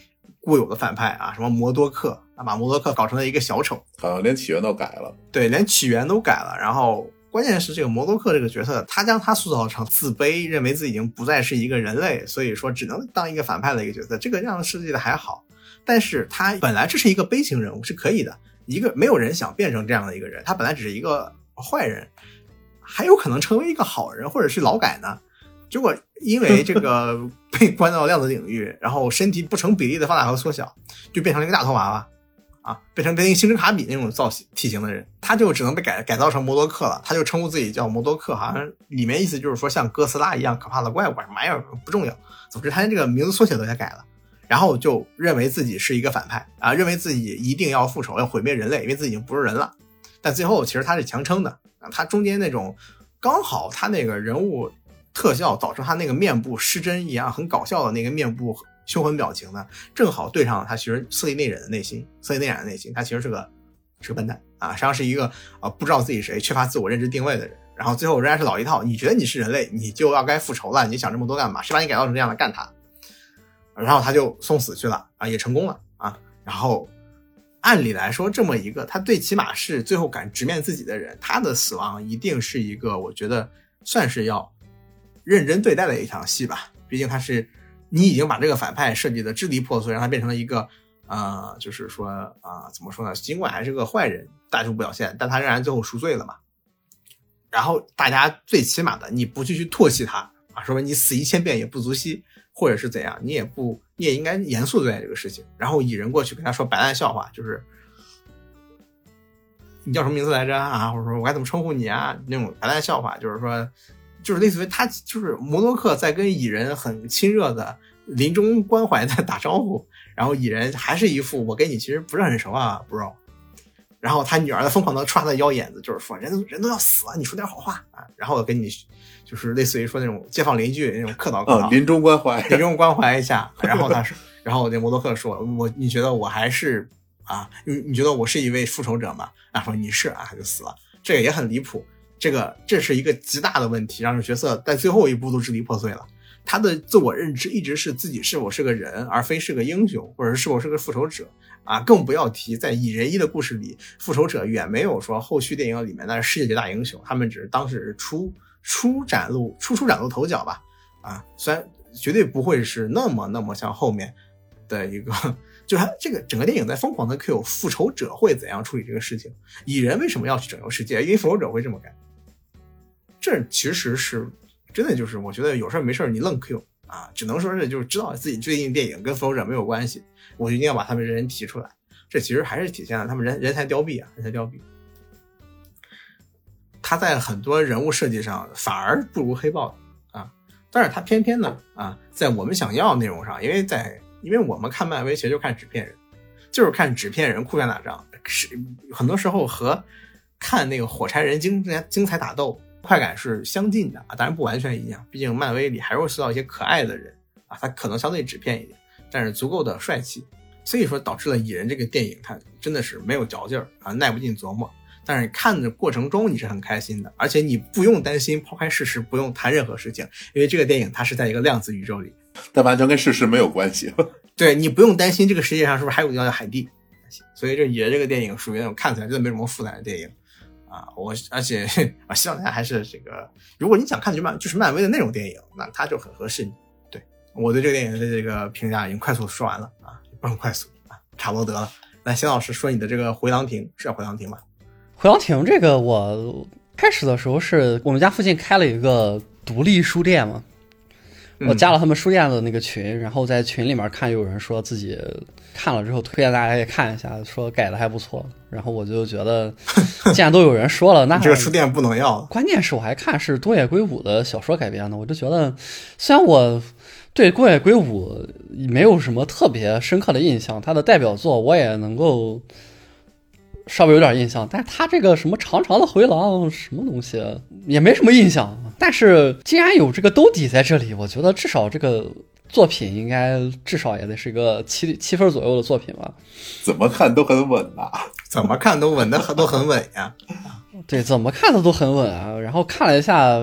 固有的反派啊，什么摩多克啊，把摩多克搞成了一个小丑，好像连起源都改了。对，连起源都改了，然后。关键是这个摩多克这个角色，他将他塑造成自卑，认为自己已经不再是一个人类，所以说只能当一个反派的一个角色。这个这样设计的还好，但是他本来这是一个悲情人物是可以的，一个没有人想变成这样的一个人，他本来只是一个坏人，还有可能成为一个好人或者是劳改呢。结果因为这个 <laughs> 被关到量子领域，然后身体不成比例的放大和缩小，就变成了一个大头娃娃。啊，变成变成星之卡比那种造型体型的人，他就只能被改改造成摩多克了。他就称呼自己叫摩多克，好像里面意思就是说像哥斯拉一样可怕的怪物什么玩意儿不重要。总之，他连这个名字缩写都给改了，然后就认为自己是一个反派啊，认为自己一定要复仇，要毁灭人类，因为自己已经不是人了。但最后其实他是强撑的啊，他中间那种刚好他那个人物特效导致他那个面部失真一样很搞笑的那个面部。凶狠表情呢，正好对上了他其实色厉内荏的内心，色厉内荏的内心，他其实是个是个笨蛋啊，实际上是一个啊不知道自己谁、缺乏自我认知定位的人。然后最后仍然是老一套，你觉得你是人类，你就要该复仇了，你想这么多干嘛？谁把你改造成这样的，干他！然后他就送死去了啊，也成功了啊。然后按理来说，这么一个他最起码是最后敢直面自己的人，他的死亡一定是一个我觉得算是要认真对待的一场戏吧，毕竟他是。你已经把这个反派设计的支离破碎，让他变成了一个，呃，就是说啊，怎么说呢？尽管还是个坏人，大处表现，但他仍然最后赎罪了嘛。然后大家最起码的，你不去去唾弃他啊，说明你死一千遍也不足惜，或者是怎样，你也不，你也应该严肃对待这个事情。然后蚁人过去跟他说白烂笑话，就是你叫什么名字来着啊？或者说我该怎么称呼你啊？那种白烂笑话，就是说。就是类似于他，就是摩多克在跟蚁人很亲热的临终关怀在打招呼，然后蚁人还是一副我跟你其实不是很熟啊，bro。然后他女儿在疯狂的抓他的腰眼子，就是说人都人都要死了，你说点好话啊。然后我跟你就是类似于说那种街坊邻居那种客套客套，临终关怀，临终关怀一下。然后他说，然后那摩多克说，我你觉得我还是啊？你你觉得我是一位复仇者吗？然后说你是啊，他就死了，这个也很离谱。这个这是一个极大的问题，让这角色在最后一步都支离破碎了。他的自我认知一直是自己是否是个人，而非是个英雄，或者是否是个复仇者啊！更不要提在蚁人一的故事里，复仇者远没有说后续电影里面那是世界级大英雄，他们只是当时初初崭露初初崭露头角吧。啊，虽然绝对不会是那么那么像后面的一个，<laughs> 就是他这个整个电影在疯狂的 Q 复仇者会怎样处理这个事情，蚁人为什么要去拯救世界？因为复仇者会这么干。这其实是真的，就是我觉得有事没事你愣 Q 啊，只能说是就是知道自己最近电影跟复仇者没有关系，我就一定要把他们人提出来。这其实还是体现了他们人人才凋敝啊，人才凋敝。他在很多人物设计上反而不如黑豹啊，但是他偏偏呢啊，在我们想要内容上，因为在因为我们看漫威其实就看纸片人，就是看纸片人酷炫打仗，是很多时候和看那个火柴人精精彩打斗。快感是相近的啊，当然不完全一样，毕竟漫威里还会塑造一些可爱的人啊，他可能相对纸片一点，但是足够的帅气，所以说导致了蚁人这个电影它真的是没有嚼劲儿啊，耐不进琢磨。但是看的过程中你是很开心的，而且你不用担心抛开事实，不用谈任何事情，因为这个电影它是在一个量子宇宙里，但完全跟事实没有关系。<laughs> 对你不用担心这个世界上是不是还有个地方叫海蒂，所以这蚁人这个电影属于那种看起来真的没什么负担的电影啊。我而且啊，希望大家还是这个，如果你想看就漫就是漫威的那种电影，那它就很合适你。对我对这个电影的这个评价已经快速说完了啊，不用快速啊，差不多得了。来，邢老师说你的这个回廊亭是叫回廊亭吗？回廊亭这个，我开始的时候是我们家附近开了一个独立书店嘛，我加了他们书店的那个群，然后在群里面看有人说自己看了之后推荐大家也看一下，说改的还不错，然后我就觉得既然都有人说了，<laughs> 那这个书店不能要。关键是我还看是东野圭吾的小说改编的，我就觉得虽然我对东野圭吾没有什么特别深刻的印象，他的代表作我也能够。稍微有点印象，但是他这个什么长长的回廊什么东西也没什么印象。但是既然有这个兜底在这里，我觉得至少这个作品应该至少也得是个七七分左右的作品吧。怎么看都很稳呐，怎么看都稳的 <laughs> 都很稳呀。对，怎么看的都很稳啊。然后看了一下。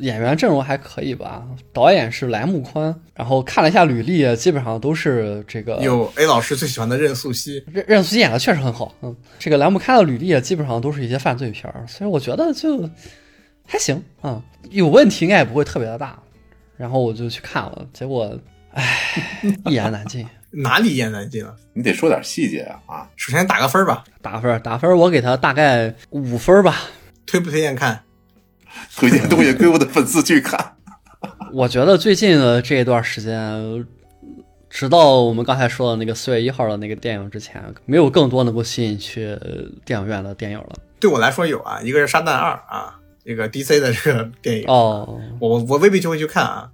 演员阵容还可以吧，导演是莱木宽，然后看了一下履历，基本上都是这个有 A 老师最喜欢的任素汐，任任素汐演的确实很好，嗯，这个莱木宽的履历基本上都是一些犯罪片，所以我觉得就还行啊，有问题应该也不会特别的大，然后我就去看了，结果唉，<laughs> 一言难尽，哪里一言难尽了？你得说点细节啊啊，首先打个分吧，打个分，打分，我给他大概五分吧，推不推荐看？<laughs> 推荐东野圭吾的粉丝去看。我觉得最近的这一段时间，直到我们刚才说的那个四月一号的那个电影之前，没有更多能够吸引去电影院的电影了。对我来说有啊，一个是《沙旦二》啊，这个 DC 的这个电影哦，我我未必就会去看啊。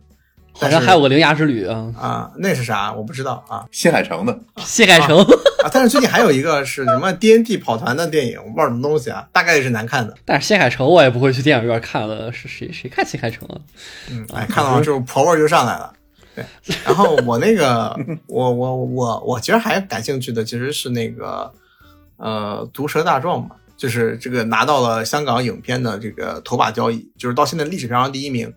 好像还有个《铃芽之旅》啊啊，那是啥？我不知道啊。新海诚的新海诚啊，但是最近还有一个是什么 D N D 跑团的电影，我不知道什么东西啊，大概也是难看的。但是新海诚我也不会去电影院看了，是谁谁看新海诚啊？嗯，哎，看到就婆味就上来了。对，然后我那个 <laughs> 我我我我其实还感兴趣的其实是那个呃毒舌大壮嘛，就是这个拿到了香港影片的这个头把交椅，就是到现在历史票房第一名。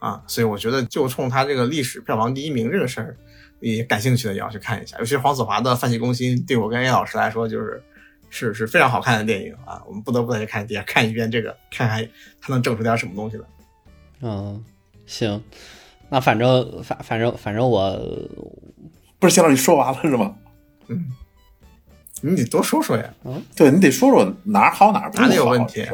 啊，所以我觉得就冲他这个历史票房第一名这个事儿，也感兴趣的也要去看一下。尤其是黄子华的《范喜攻心》，对我跟 A 老师来说，就是是是非常好看的电影啊。我们不得不再去看一遍，看一遍这个，看看他能整出点什么东西来。嗯，行，那反正反反正反正我不是先让你说完了是吗？嗯，你得多说说呀。嗯，对你得说说哪儿好哪儿不好，哪里有问题？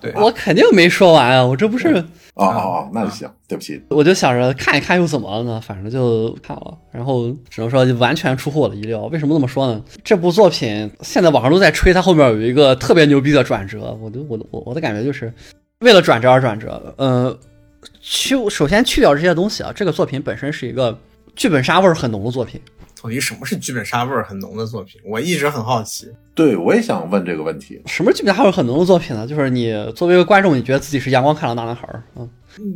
对，我肯定没说完啊，我这不是。哦哦哦，那就行，对不起，我就想着看一看又怎么了呢？反正就看了，然后只能说完全出乎我的意料。为什么这么说呢？这部作品现在网上都在吹，它后面有一个特别牛逼的转折。我的我的我我的感觉就是为了转折而转折。呃，去首先去掉这些东西啊，这个作品本身是一个剧本杀味儿很浓的作品。到底什么是剧本杀味儿很浓的作品？我一直很好奇。对，我也想问这个问题。什么剧本杀味儿很浓的作品呢？就是你作为一个观众，你觉得自己是阳光开朗大男孩儿嗯，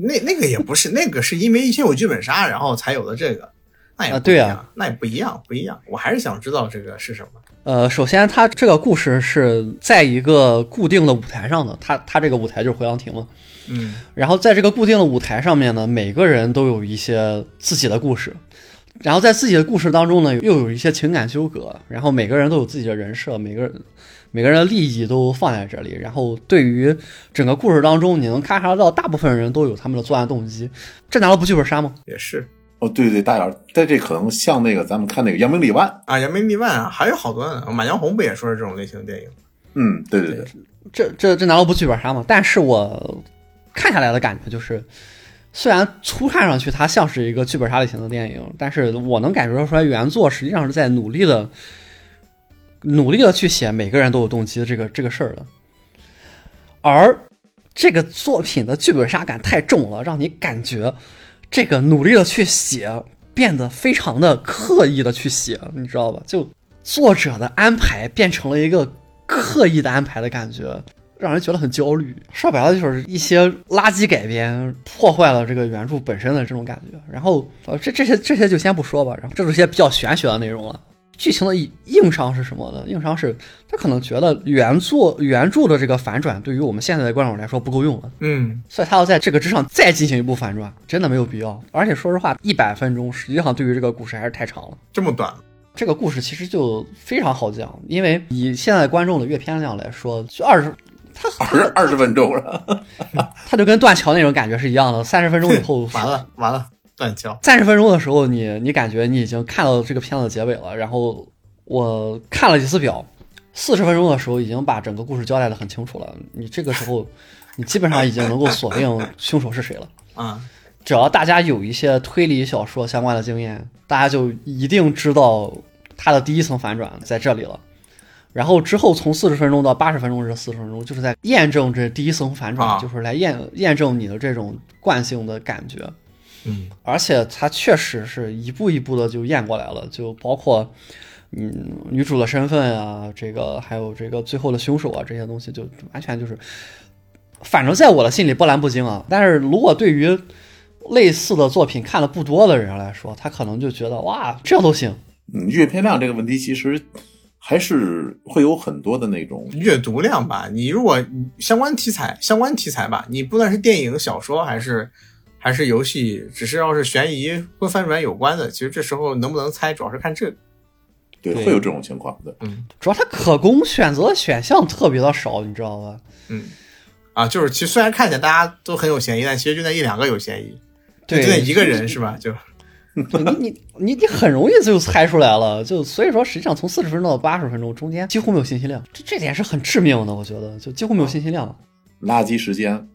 那那个也不是，那个是因为以前有剧本杀，然后才有的这个。那也对啊，那也不一样，不一样。我还是想知道这个是什么。呃，首先，它这个故事是在一个固定的舞台上的，它它这个舞台就是回廊亭嘛。嗯。然后在这个固定的舞台上面呢，每个人都有一些自己的故事。然后在自己的故事当中呢，又有一些情感纠葛，然后每个人都有自己的人设，每个人每个人的利益都放在这里。然后对于整个故事当中，你能勘察到大部分人都有他们的作案动机，这难道不剧本杀吗？也是哦，对对，大眼，但这可能像那个咱们看那个《扬名立万》啊，《扬名立万》啊，还有好多呢，《满江红》不也说是这种类型的电影？嗯，对对对，这这这难道不剧本杀吗？但是我看下来的感觉就是。虽然粗看上去它像是一个剧本杀类型的电影，但是我能感觉出来原作实际上是在努力的、努力的去写每个人都有动机的这个这个事儿的。而这个作品的剧本杀感太重了，让你感觉这个努力的去写变得非常的刻意的去写，你知道吧？就作者的安排变成了一个刻意的安排的感觉。让人觉得很焦虑。说白了就是一些垃圾改编，破坏了这个原著本身的这种感觉。然后呃，这这些这些就先不说吧，然后这是些比较玄学的内容了。剧情的硬伤是什么呢？硬伤是他可能觉得原作原著的这个反转对于我们现在的观众来说不够用了，嗯，所以他要在这个之上再进行一部反转，真的没有必要。而且说实话，一百分钟实际上对于这个故事还是太长了。这么短，这个故事其实就非常好讲，因为以现在观众的阅片量来说，就二十，他 <laughs> 二十二十分钟了，<laughs> 他就跟断桥那种感觉是一样的。三十分钟以后完了 <laughs> 完了，断桥。三十分钟的时候，你你感觉你已经看到这个片子结尾了，然后我看了几次表，四十分钟的时候已经把整个故事交代的很清楚了。你这个时候，你基本上已经能够锁定凶手是谁了。啊，只要大家有一些推理小说相关的经验，大家就一定知道它的第一层反转在这里了。然后之后从四十分钟到八十分钟这四十分钟，就是在验证这第一层反转，啊就是来验验证你的这种惯性的感觉。嗯，而且它确实是一步一步的就验过来了，就包括嗯女主的身份啊，这个还有这个最后的凶手啊这些东西，就完全就是，反正在我的心里波澜不惊啊。但是如果对于类似的作品看的不多的人来说，他可能就觉得哇这都行，嗯，阅片量这个问题其实还是会有很多的那种，阅读量吧，你如果相关题材相关题材吧，你不论是电影、小说还是还是游戏，只是要是悬疑跟翻转有关的，其实这时候能不能猜，主要是看这个。对，会有这种情况的。嗯主要它可供选择的选项特别的少，你知道吧？嗯，啊，就是其实虽然看起来大家都很有嫌疑，但其实就那一两个有嫌疑，对，就那一个人是吧？就对 <laughs> 你你你你很容易就猜出来了，就所以说实际上从四十分钟到八十分钟中间几乎没有信息量，这这点是很致命的，我觉得就几乎没有信息量，垃圾时间，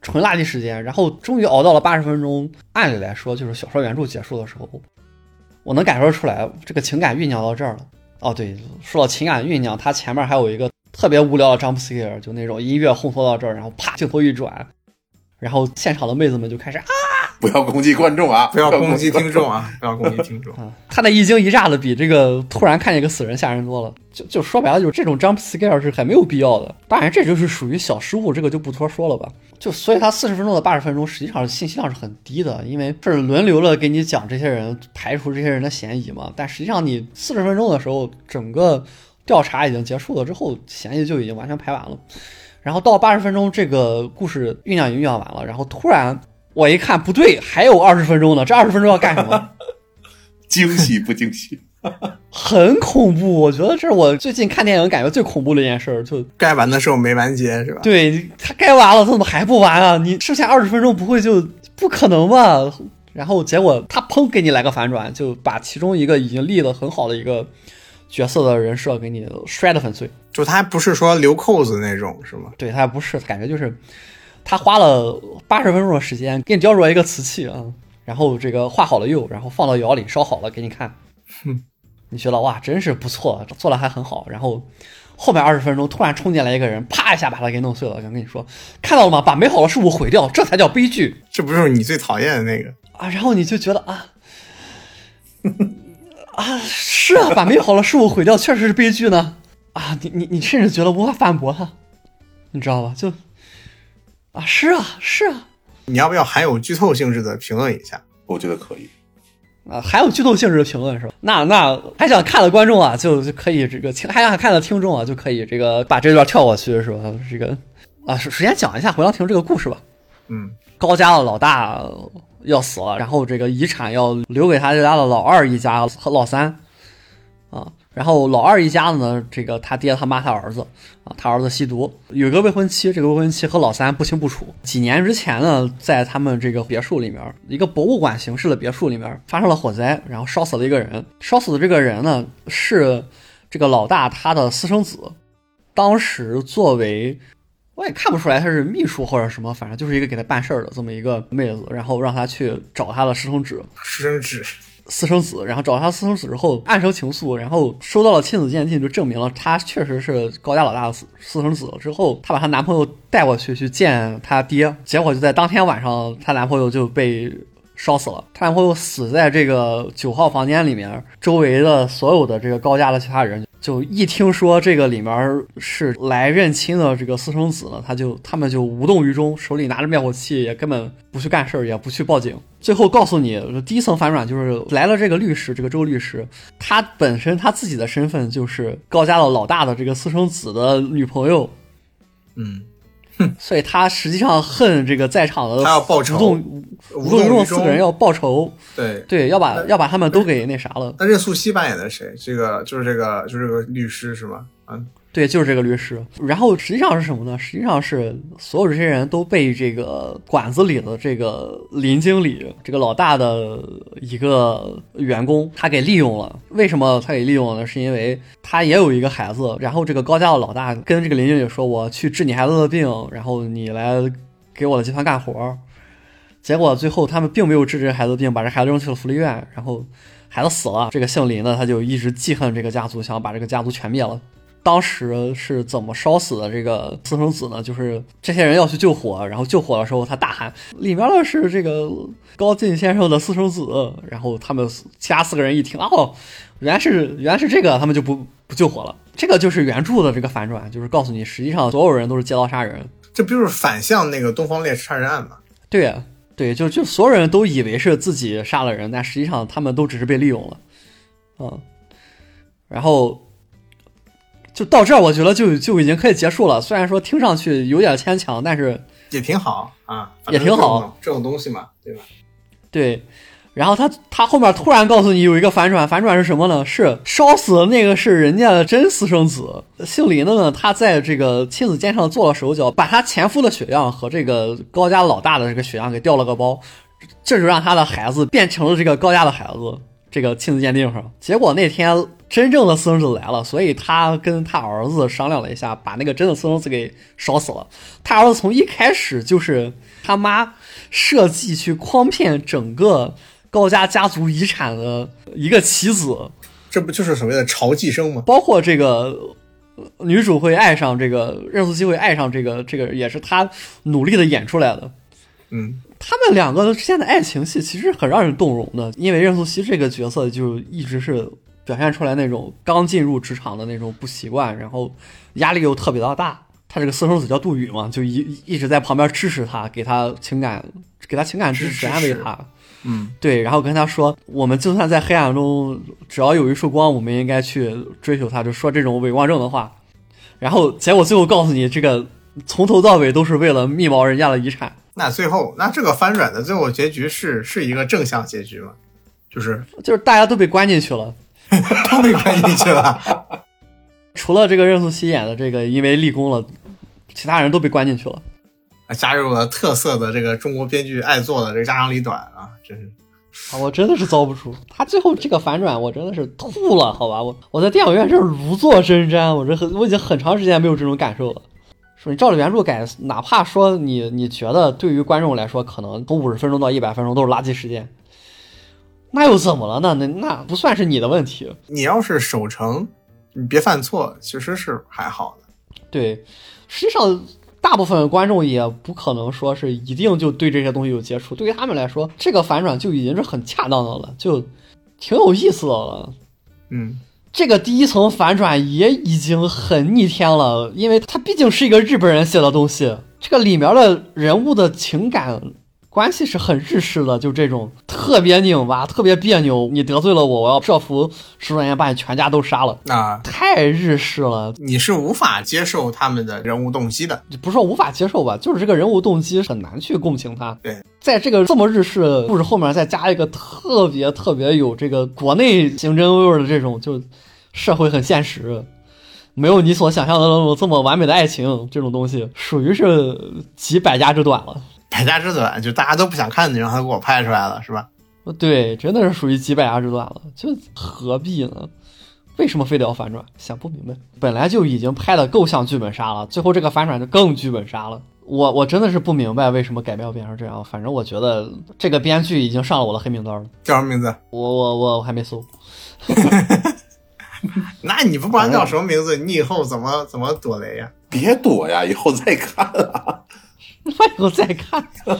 纯垃圾时间。然后终于熬到了八十分钟，按理来说就是小说原著结束的时候，我能感受出来这个情感酝酿到这儿了。哦，对，说到情感酝酿，它前面还有一个特别无聊的 jump scare，就那种音乐烘托到这儿，然后啪镜头一转，然后现场的妹子们就开始啊。不要攻击观众啊！<laughs> 不要攻击听众啊，不要攻击听众。啊，他那一惊一乍的，比这个突然看见一个死人吓人多了。就就说白了，就是这种 jump scare 是很没有必要的。当然，这就是属于小失误，这个就不多说了吧。就所以，他四十分钟到八十分钟，实际上信息量是很低的，因为是轮流的给你讲这些人，排除这些人的嫌疑嘛。但实际上，你四十分钟的时候，整个调查已经结束了之后，嫌疑就已经完全排完了。然后到八十分钟，这个故事酝酿已经酝酿完了，然后突然我一看不对，还有二十分钟呢，这二十分钟要干什么？<laughs> 惊喜不惊喜？很恐怖，我觉得这是我最近看电影感觉最恐怖的一件事儿。就该完的时候没完结是吧？对他该完了，他怎么还不完啊？你剩下二十分钟不会就不可能吧？然后结果他砰给你来个反转，就把其中一个已经立得很好的一个角色的人设给你摔得粉碎。就他不是说留扣子那种是吗？对他不是，感觉就是他花了八十分钟的时间给你雕出来一个瓷器啊，然后这个画好了釉，然后放到窑里烧好了给你看，哼你觉得哇，真是不错，做的还很好。然后后面二十分钟突然冲进来一个人，啪一下把他给弄碎了。想跟你说，看到了吗？把美好的事物毁掉，这才叫悲剧这不是你最讨厌的那个？啊！然后你就觉得啊。<laughs> 啊，是啊，把美好的事物毁掉确实是悲剧呢。啊，你你你甚至觉得无法反驳他，你知道吧？就啊，是啊，是啊，你要不要含有剧透性质的评论一下？我觉得可以。啊，还有剧透性质的评论是吧？那那还想看的观众啊，就就可以这个听，还想看的听众啊，就可以这个把这段跳过去是吧？这个啊，首首先讲一下回廊亭这个故事吧。嗯，高家的老大要死了，然后这个遗产要留给他家的老二一家和老三啊。然后老二一家子呢，这个他爹他妈他儿子啊，他儿子吸毒，有一个未婚妻，这个未婚妻和老三不清不楚。几年之前呢，在他们这个别墅里面，一个博物馆形式的别墅里面发生了火灾，然后烧死了一个人。烧死的这个人呢，是这个老大他的私生子，当时作为我也看不出来他是秘书或者什么，反正就是一个给他办事儿的这么一个妹子，然后让他去找他的私生子，师生制，私生子，然后找他私生子之后暗生情愫，然后收到了亲子鉴定，就证明了他确实是高家老大的私私生子。之后，她把她男朋友带过去去见她爹，结果就在当天晚上，她男朋友就被烧死了。她男朋友死在这个九号房间里面，周围的所有的这个高家的其他人就一听说这个里面是来认亲的这个私生子呢，他就他们就无动于衷，手里拿着灭火器，也根本不去干事儿，也不去报警。最后告诉你，第一层反转就是来了这个律师，这个周律师，他本身他自己的身份就是高家的老大的这个私生子的女朋友，嗯，<laughs> 所以他实际上恨这个在场的他要报仇无动无动于衷四个人要报仇，对。对，要把要把他们都给那啥了。那任素汐扮演的谁？这个就是这个就是这个律师是吗？嗯，对，就是这个律师。然后实际上是什么呢？实际上是所有这些人都被这个馆子里的这个林经理，这个老大的一个员工，他给利用了。为什么他给利用了呢？是因为他也有一个孩子。然后这个高家的老大跟这个林经理说：“我去治你孩子的病，然后你来给我的集团干活。”结果最后他们并没有治这孩子病，把这孩子扔去了福利院，然后孩子死了。这个姓林的他就一直记恨这个家族，想要把这个家族全灭了。当时是怎么烧死的这个私生子呢？就是这些人要去救火，然后救火的时候，他大喊里面的是这个高进先生的私生子，然后他们其他四个人一听，哦，原来是原来是这个，他们就不不救火了。这个就是原著的这个反转，就是告诉你，实际上所有人都是借刀杀人。这不就是反向那个东方烈士杀人案吗？对对，就就所有人都以为是自己杀了人，但实际上他们都只是被利用了，嗯，然后。就到这儿，我觉得就就已经可以结束了。虽然说听上去有点牵强，但是也挺好啊，也挺好。这种东西嘛，对吧？对。然后他他后面突然告诉你有一个反转，反转是什么呢？是烧死的那个是人家的真私生子，姓林的呢。他在这个亲子鉴上做了手脚，把他前夫的血样和这个高家老大的这个血样给调了个包，这就让他的孩子变成了这个高家的孩子。这个亲子鉴定上，结果那天真正的私生子来了，所以他跟他儿子商量了一下，把那个真的私生子给烧死了。他儿子从一开始就是他妈设计去诓骗整个高家家族遗产的一个棋子，这不就是所谓的朝寄生吗？包括这个女主会爱上这个任素汐会爱上这个这个，也是他努力的演出来的。嗯。他们两个之间的爱情戏其实很让人动容的，因为任素汐这个角色就一直是表现出来那种刚进入职场的那种不习惯，然后压力又特别的大。他这个私生子叫杜宇嘛，就一一直在旁边支持他，给他情感，给他情感支持，安慰他。嗯，对，然后跟他说，我们就算在黑暗中，只要有一束光，我们应该去追求他，就说这种伪光正的话。然后结果最后告诉你，这个从头到尾都是为了密谋人家的遗产。那最后，那这个翻转的最后结局是是一个正向结局吗？就是就是大家都被关进去了，<laughs> 都被关进去了，<laughs> 除了这个任素汐演的这个因为立功了，其他人都被关进去了。加入了特色的这个中国编剧爱做的这个家长里短啊，真是啊，我真的是遭不住他最后这个反转，我真的是吐了，好吧，我我在电影院这是如坐针毡，我这很我已经很长时间没有这种感受了。说你照着原著改，哪怕说你你觉得对于观众来说，可能从五十分钟到一百分钟都是垃圾时间，那又怎么了呢？那那不算是你的问题。你要是守成，你别犯错，其实是还好的。对，实际上大部分观众也不可能说是一定就对这些东西有接触，对于他们来说，这个反转就已经是很恰当的了，就挺有意思的了。嗯。这个第一层反转也已经很逆天了，因为它毕竟是一个日本人写的东西，这个里面的人物的情感关系是很日式的，就这种特别拧巴、特别别扭。你得罪了我，我要设伏十多年把你全家都杀了，啊，太日式了。你是无法接受他们的人物动机的，不是说无法接受吧，就是这个人物动机很难去共情他。对，在这个这么日式故事后面再加一个特别特别有这个国内刑侦味儿的这种就。社会很现实，没有你所想象的那种这么完美的爱情，这种东西属于是集百家之短了。百家之短，就大家都不想看的，你让他给我拍出来了，是吧？对，真的是属于几百家之短了，就何必呢？为什么非得要反转？想不明白。本来就已经拍的够像剧本杀了，最后这个反转就更剧本杀了。我我真的是不明白为什么改编要变成这样。反正我觉得这个编剧已经上了我的黑名单了。叫什么名字？我我我我还没搜。<laughs> <laughs> 那你不管叫什么名字，你以后怎么怎么躲雷呀？别躲呀，以后再看啊。那以后再看。<laughs>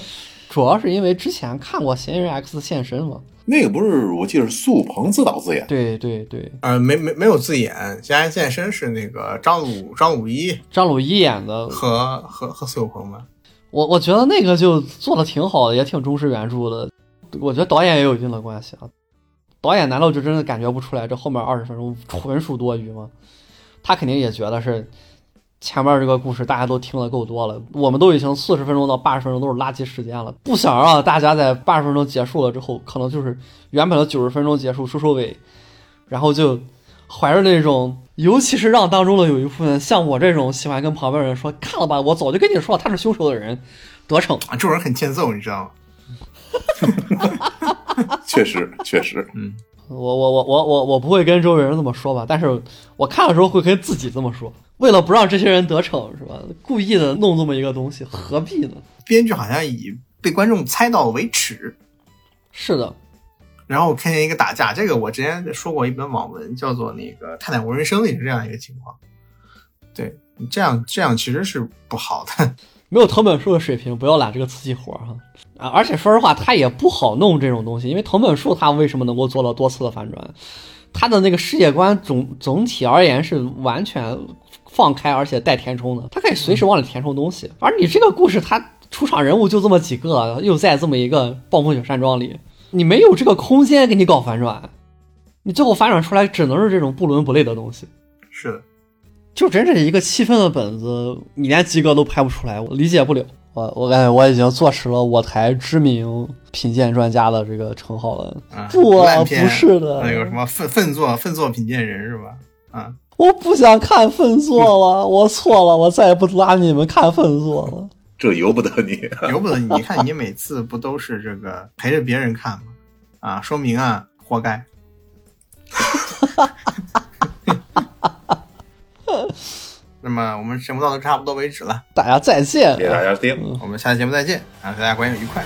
主要是因为之前看过《嫌疑人 X 现身》嘛，那个不是我记得是苏鹏自导自演，对对对，呃，没没没有自演，《嫌疑人现身》是那个张鲁张鲁一张鲁一演的，和和和苏有朋吧。我我觉得那个就做的挺好的，也挺忠实原著的。我觉得导演也有一定的关系啊。导演难道就真的感觉不出来这后面二十分钟纯属多余吗？他肯定也觉得是前面这个故事大家都听了够多了，我们都已经四十分钟到八十分钟都是垃圾时间了，不想让大家在八十分钟结束了之后，可能就是原本的九十分钟结束收收尾，然后就怀着那种，尤其是让当中的有一部分像我这种喜欢跟旁边人说看了吧，我早就跟你说了他是凶手的人得逞。啊，这种人很欠揍，你知道吗？确实确实，嗯，我我我我我我不会跟周围人这么说吧，但是我看的时候会跟自己这么说，为了不让这些人得逞，是吧？故意的弄这么一个东西，何必呢？编剧好像以被观众猜到为耻，是的，然后我看见一个打架，这个我之前说过一本网文，叫做那个《泰坦无人生》，也是这样一个情况。对你这样这样其实是不好的。<laughs> 没有藤本树的水平，不要揽这个瓷器活哈。啊，而且说实话，他也不好弄这种东西，因为藤本树他为什么能够做到多次的反转？他的那个世界观总总体而言是完全放开，而且带填充的，它可以随时往里填充东西。而你这个故事，它出场人物就这么几个，又在这么一个暴风雪山庄里，你没有这个空间给你搞反转，你最后反转出来只能是这种不伦不类的东西。是的，就整整一个气氛的本子，你连及格都拍不出来，我理解不了。我我感觉我已经坐实了我台知名品鉴专家的这个称号了。啊，不不是的那个什么粪粪作粪作品鉴人是吧？啊，我不想看粪作了，<laughs> 我错了，我再也不拉你们看粪作了。这由不得你。<laughs> 由不得你。你看你每次不都是这个陪着别人看吗？啊，说明啊，活该。<laughs> 那么我们节目到这差不多为止了，大家再见谢谢大家听。我们下期节目再见啊！大家观影愉快。